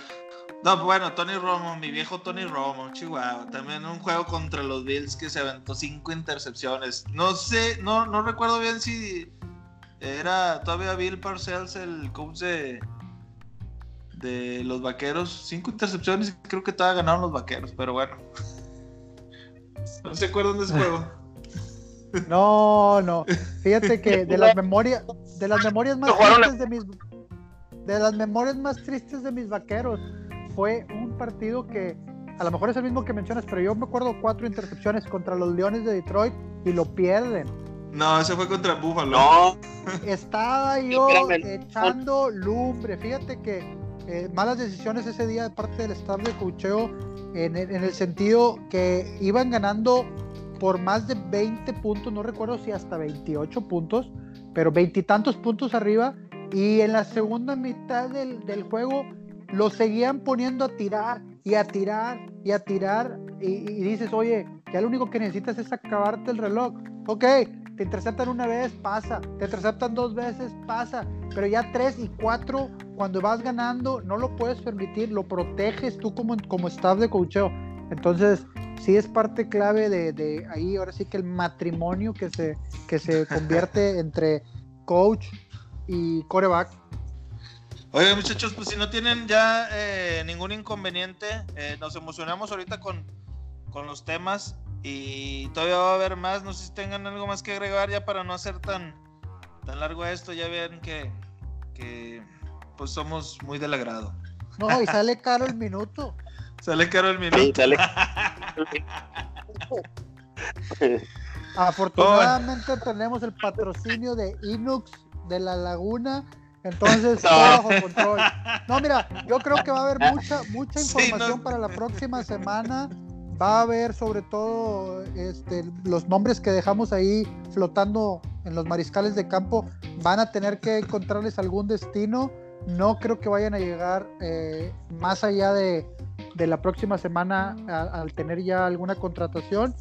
No, bueno, Tony Romo, mi viejo Tony Romo, Chihuahua. También un juego contra los Bills que se aventó cinco intercepciones. No sé, no, no recuerdo bien si era todavía Bill Parcells el coach de, de los vaqueros. Cinco intercepciones y creo que todavía ganaron los vaqueros, pero bueno. ¿No se acuerdan de ese juego? No, no. Fíjate que de las memorias, de las memorias más tristes de mis de las memorias más tristes de mis vaqueros fue un partido que a lo mejor es el mismo que mencionas, pero yo me acuerdo cuatro intercepciones contra los Leones de Detroit y lo pierden. No, ese fue contra Buffalo. No. Estaba yo echando lumbre. Fíjate que eh, malas decisiones ese día de parte del staff de cocheo en, el sentido que iban ganando por más de 20 puntos, no recuerdo si hasta 28 puntos, pero veintitantos puntos arriba. Y en la segunda mitad del, del juego lo seguían poniendo a tirar y a tirar y a tirar. Y, y, dices, oye, ya lo único que necesitas es acabarte el reloj. Ok, te interceptan una vez, pasa. Te interceptan dos veces, pasa. Pero ya tres y cuatro, cuando vas ganando, no lo puedes permitir, lo proteges tú como, como staff de coacheo. Entonces, sí es parte clave de, de, ahí, ahora sí que el matrimonio que se, que se convierte entre coach y coreback. Oye, muchachos, pues si no tienen ya eh, ningún inconveniente, eh, nos emocionamos ahorita con, con los temas y todavía va a haber más. No sé si tengan algo más que agregar ya para no hacer tan, tan largo esto. Ya ven que, que pues somos muy del agrado. No, y sale caro el minuto. Sale caro el minuto. Sí, sale... Afortunadamente tenemos el patrocinio de Inux de la Laguna. Entonces, no. bajo control. No, mira, yo creo que va a haber mucha, mucha información sí, no. para la próxima semana. Va a haber sobre todo este, los nombres que dejamos ahí flotando en los mariscales de campo. Van a tener que encontrarles algún destino. No creo que vayan a llegar eh, más allá de, de, la próxima semana a, al tener ya alguna contratación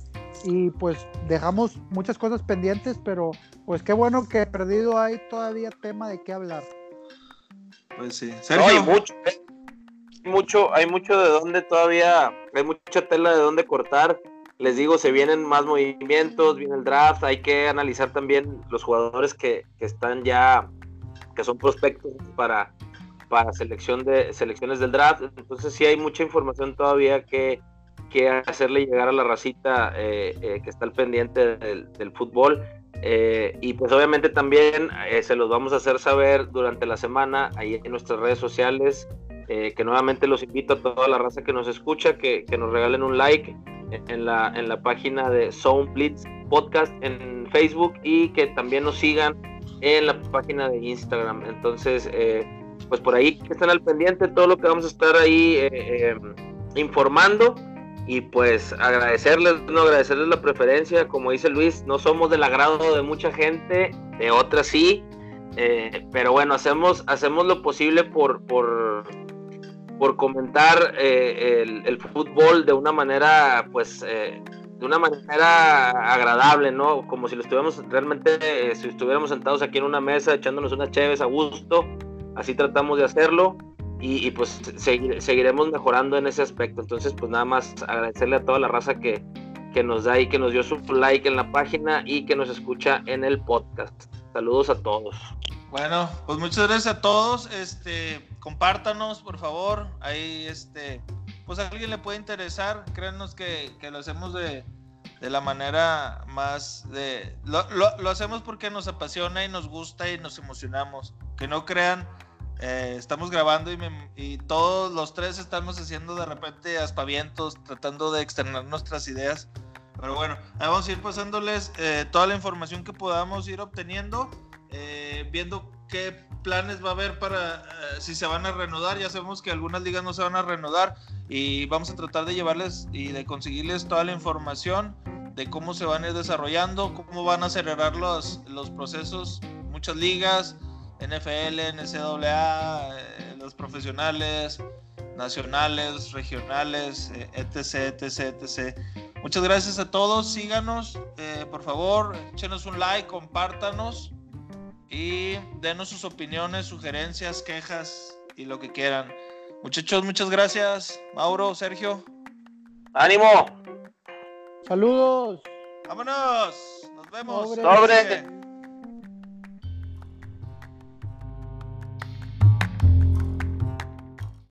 y pues dejamos muchas cosas pendientes, pero pues qué bueno que perdido hay todavía tema de qué hablar. Pues sí, Sergio. No, hay mucho, ¿eh? mucho, hay mucho de dónde todavía, hay mucha tela de dónde cortar. Les digo, se vienen más movimientos, viene el draft, hay que analizar también los jugadores que, que están ya, que son prospectos para, para selección de selecciones del draft. Entonces sí hay mucha información todavía que, que hacerle llegar a la racita eh, eh, que está al pendiente del, del fútbol. Eh, y pues obviamente también eh, se los vamos a hacer saber durante la semana ahí en nuestras redes sociales. Eh, que nuevamente los invito a toda la raza que nos escucha, que, que nos regalen un like en la, en la página de Sound Blitz Podcast en Facebook y que también nos sigan en la página de Instagram. Entonces, pues por ahí que estén al pendiente todo lo que vamos a estar ahí informando. Y pues agradecerles, no agradecerles la preferencia, como dice Luis, no somos del agrado de mucha gente, de otras sí, eh, pero bueno, hacemos, hacemos lo posible por, por comentar eh, el, fútbol de una manera, pues, eh, de una manera agradable, ¿no? Como si estuviéramos realmente, si estuviéramos sentados aquí en una mesa echándonos unas chéves a gusto, así tratamos de hacerlo y, pues seguir, seguiremos mejorando en ese aspecto. Entonces, pues nada más agradecerle a toda la raza que, que nos da y que nos dio su like en la página y que nos escucha en el podcast. Saludos a todos. Bueno, pues muchas gracias a todos. Este, compártanos, por favor. Ahí, este, pues a alguien le puede interesar. Créanos que, que lo hacemos de, de, la manera más de. Lo, lo, lo, hacemos porque nos apasiona y nos gusta y nos emocionamos. Que no crean eh, estamos grabando y, me, y, todos los tres estamos haciendo de repente aspavientos, tratando de externar nuestras ideas. Pero bueno, vamos a ir pasándoles eh, toda la información que podamos ir obteniendo, eh, viendo qué planes va a haber para eh, si se van a reanudar. Ya sabemos que algunas ligas no se van a reanudar y vamos a tratar de llevarles y de conseguirles toda la información de cómo se van a ir desarrollando, cómo van a acelerar los, los procesos, muchas ligas NFL, NCAA, eh, los profesionales, nacionales, regionales, eh, etc, etc, etc. Muchas gracias a todos, síganos, eh, por favor, échenos un like, compártanos y denos sus opiniones, sugerencias, quejas y lo que quieran. Muchachos, muchas gracias. Mauro, Sergio. ¡Ánimo! Saludos. Vámonos. Nos vemos. Sobre.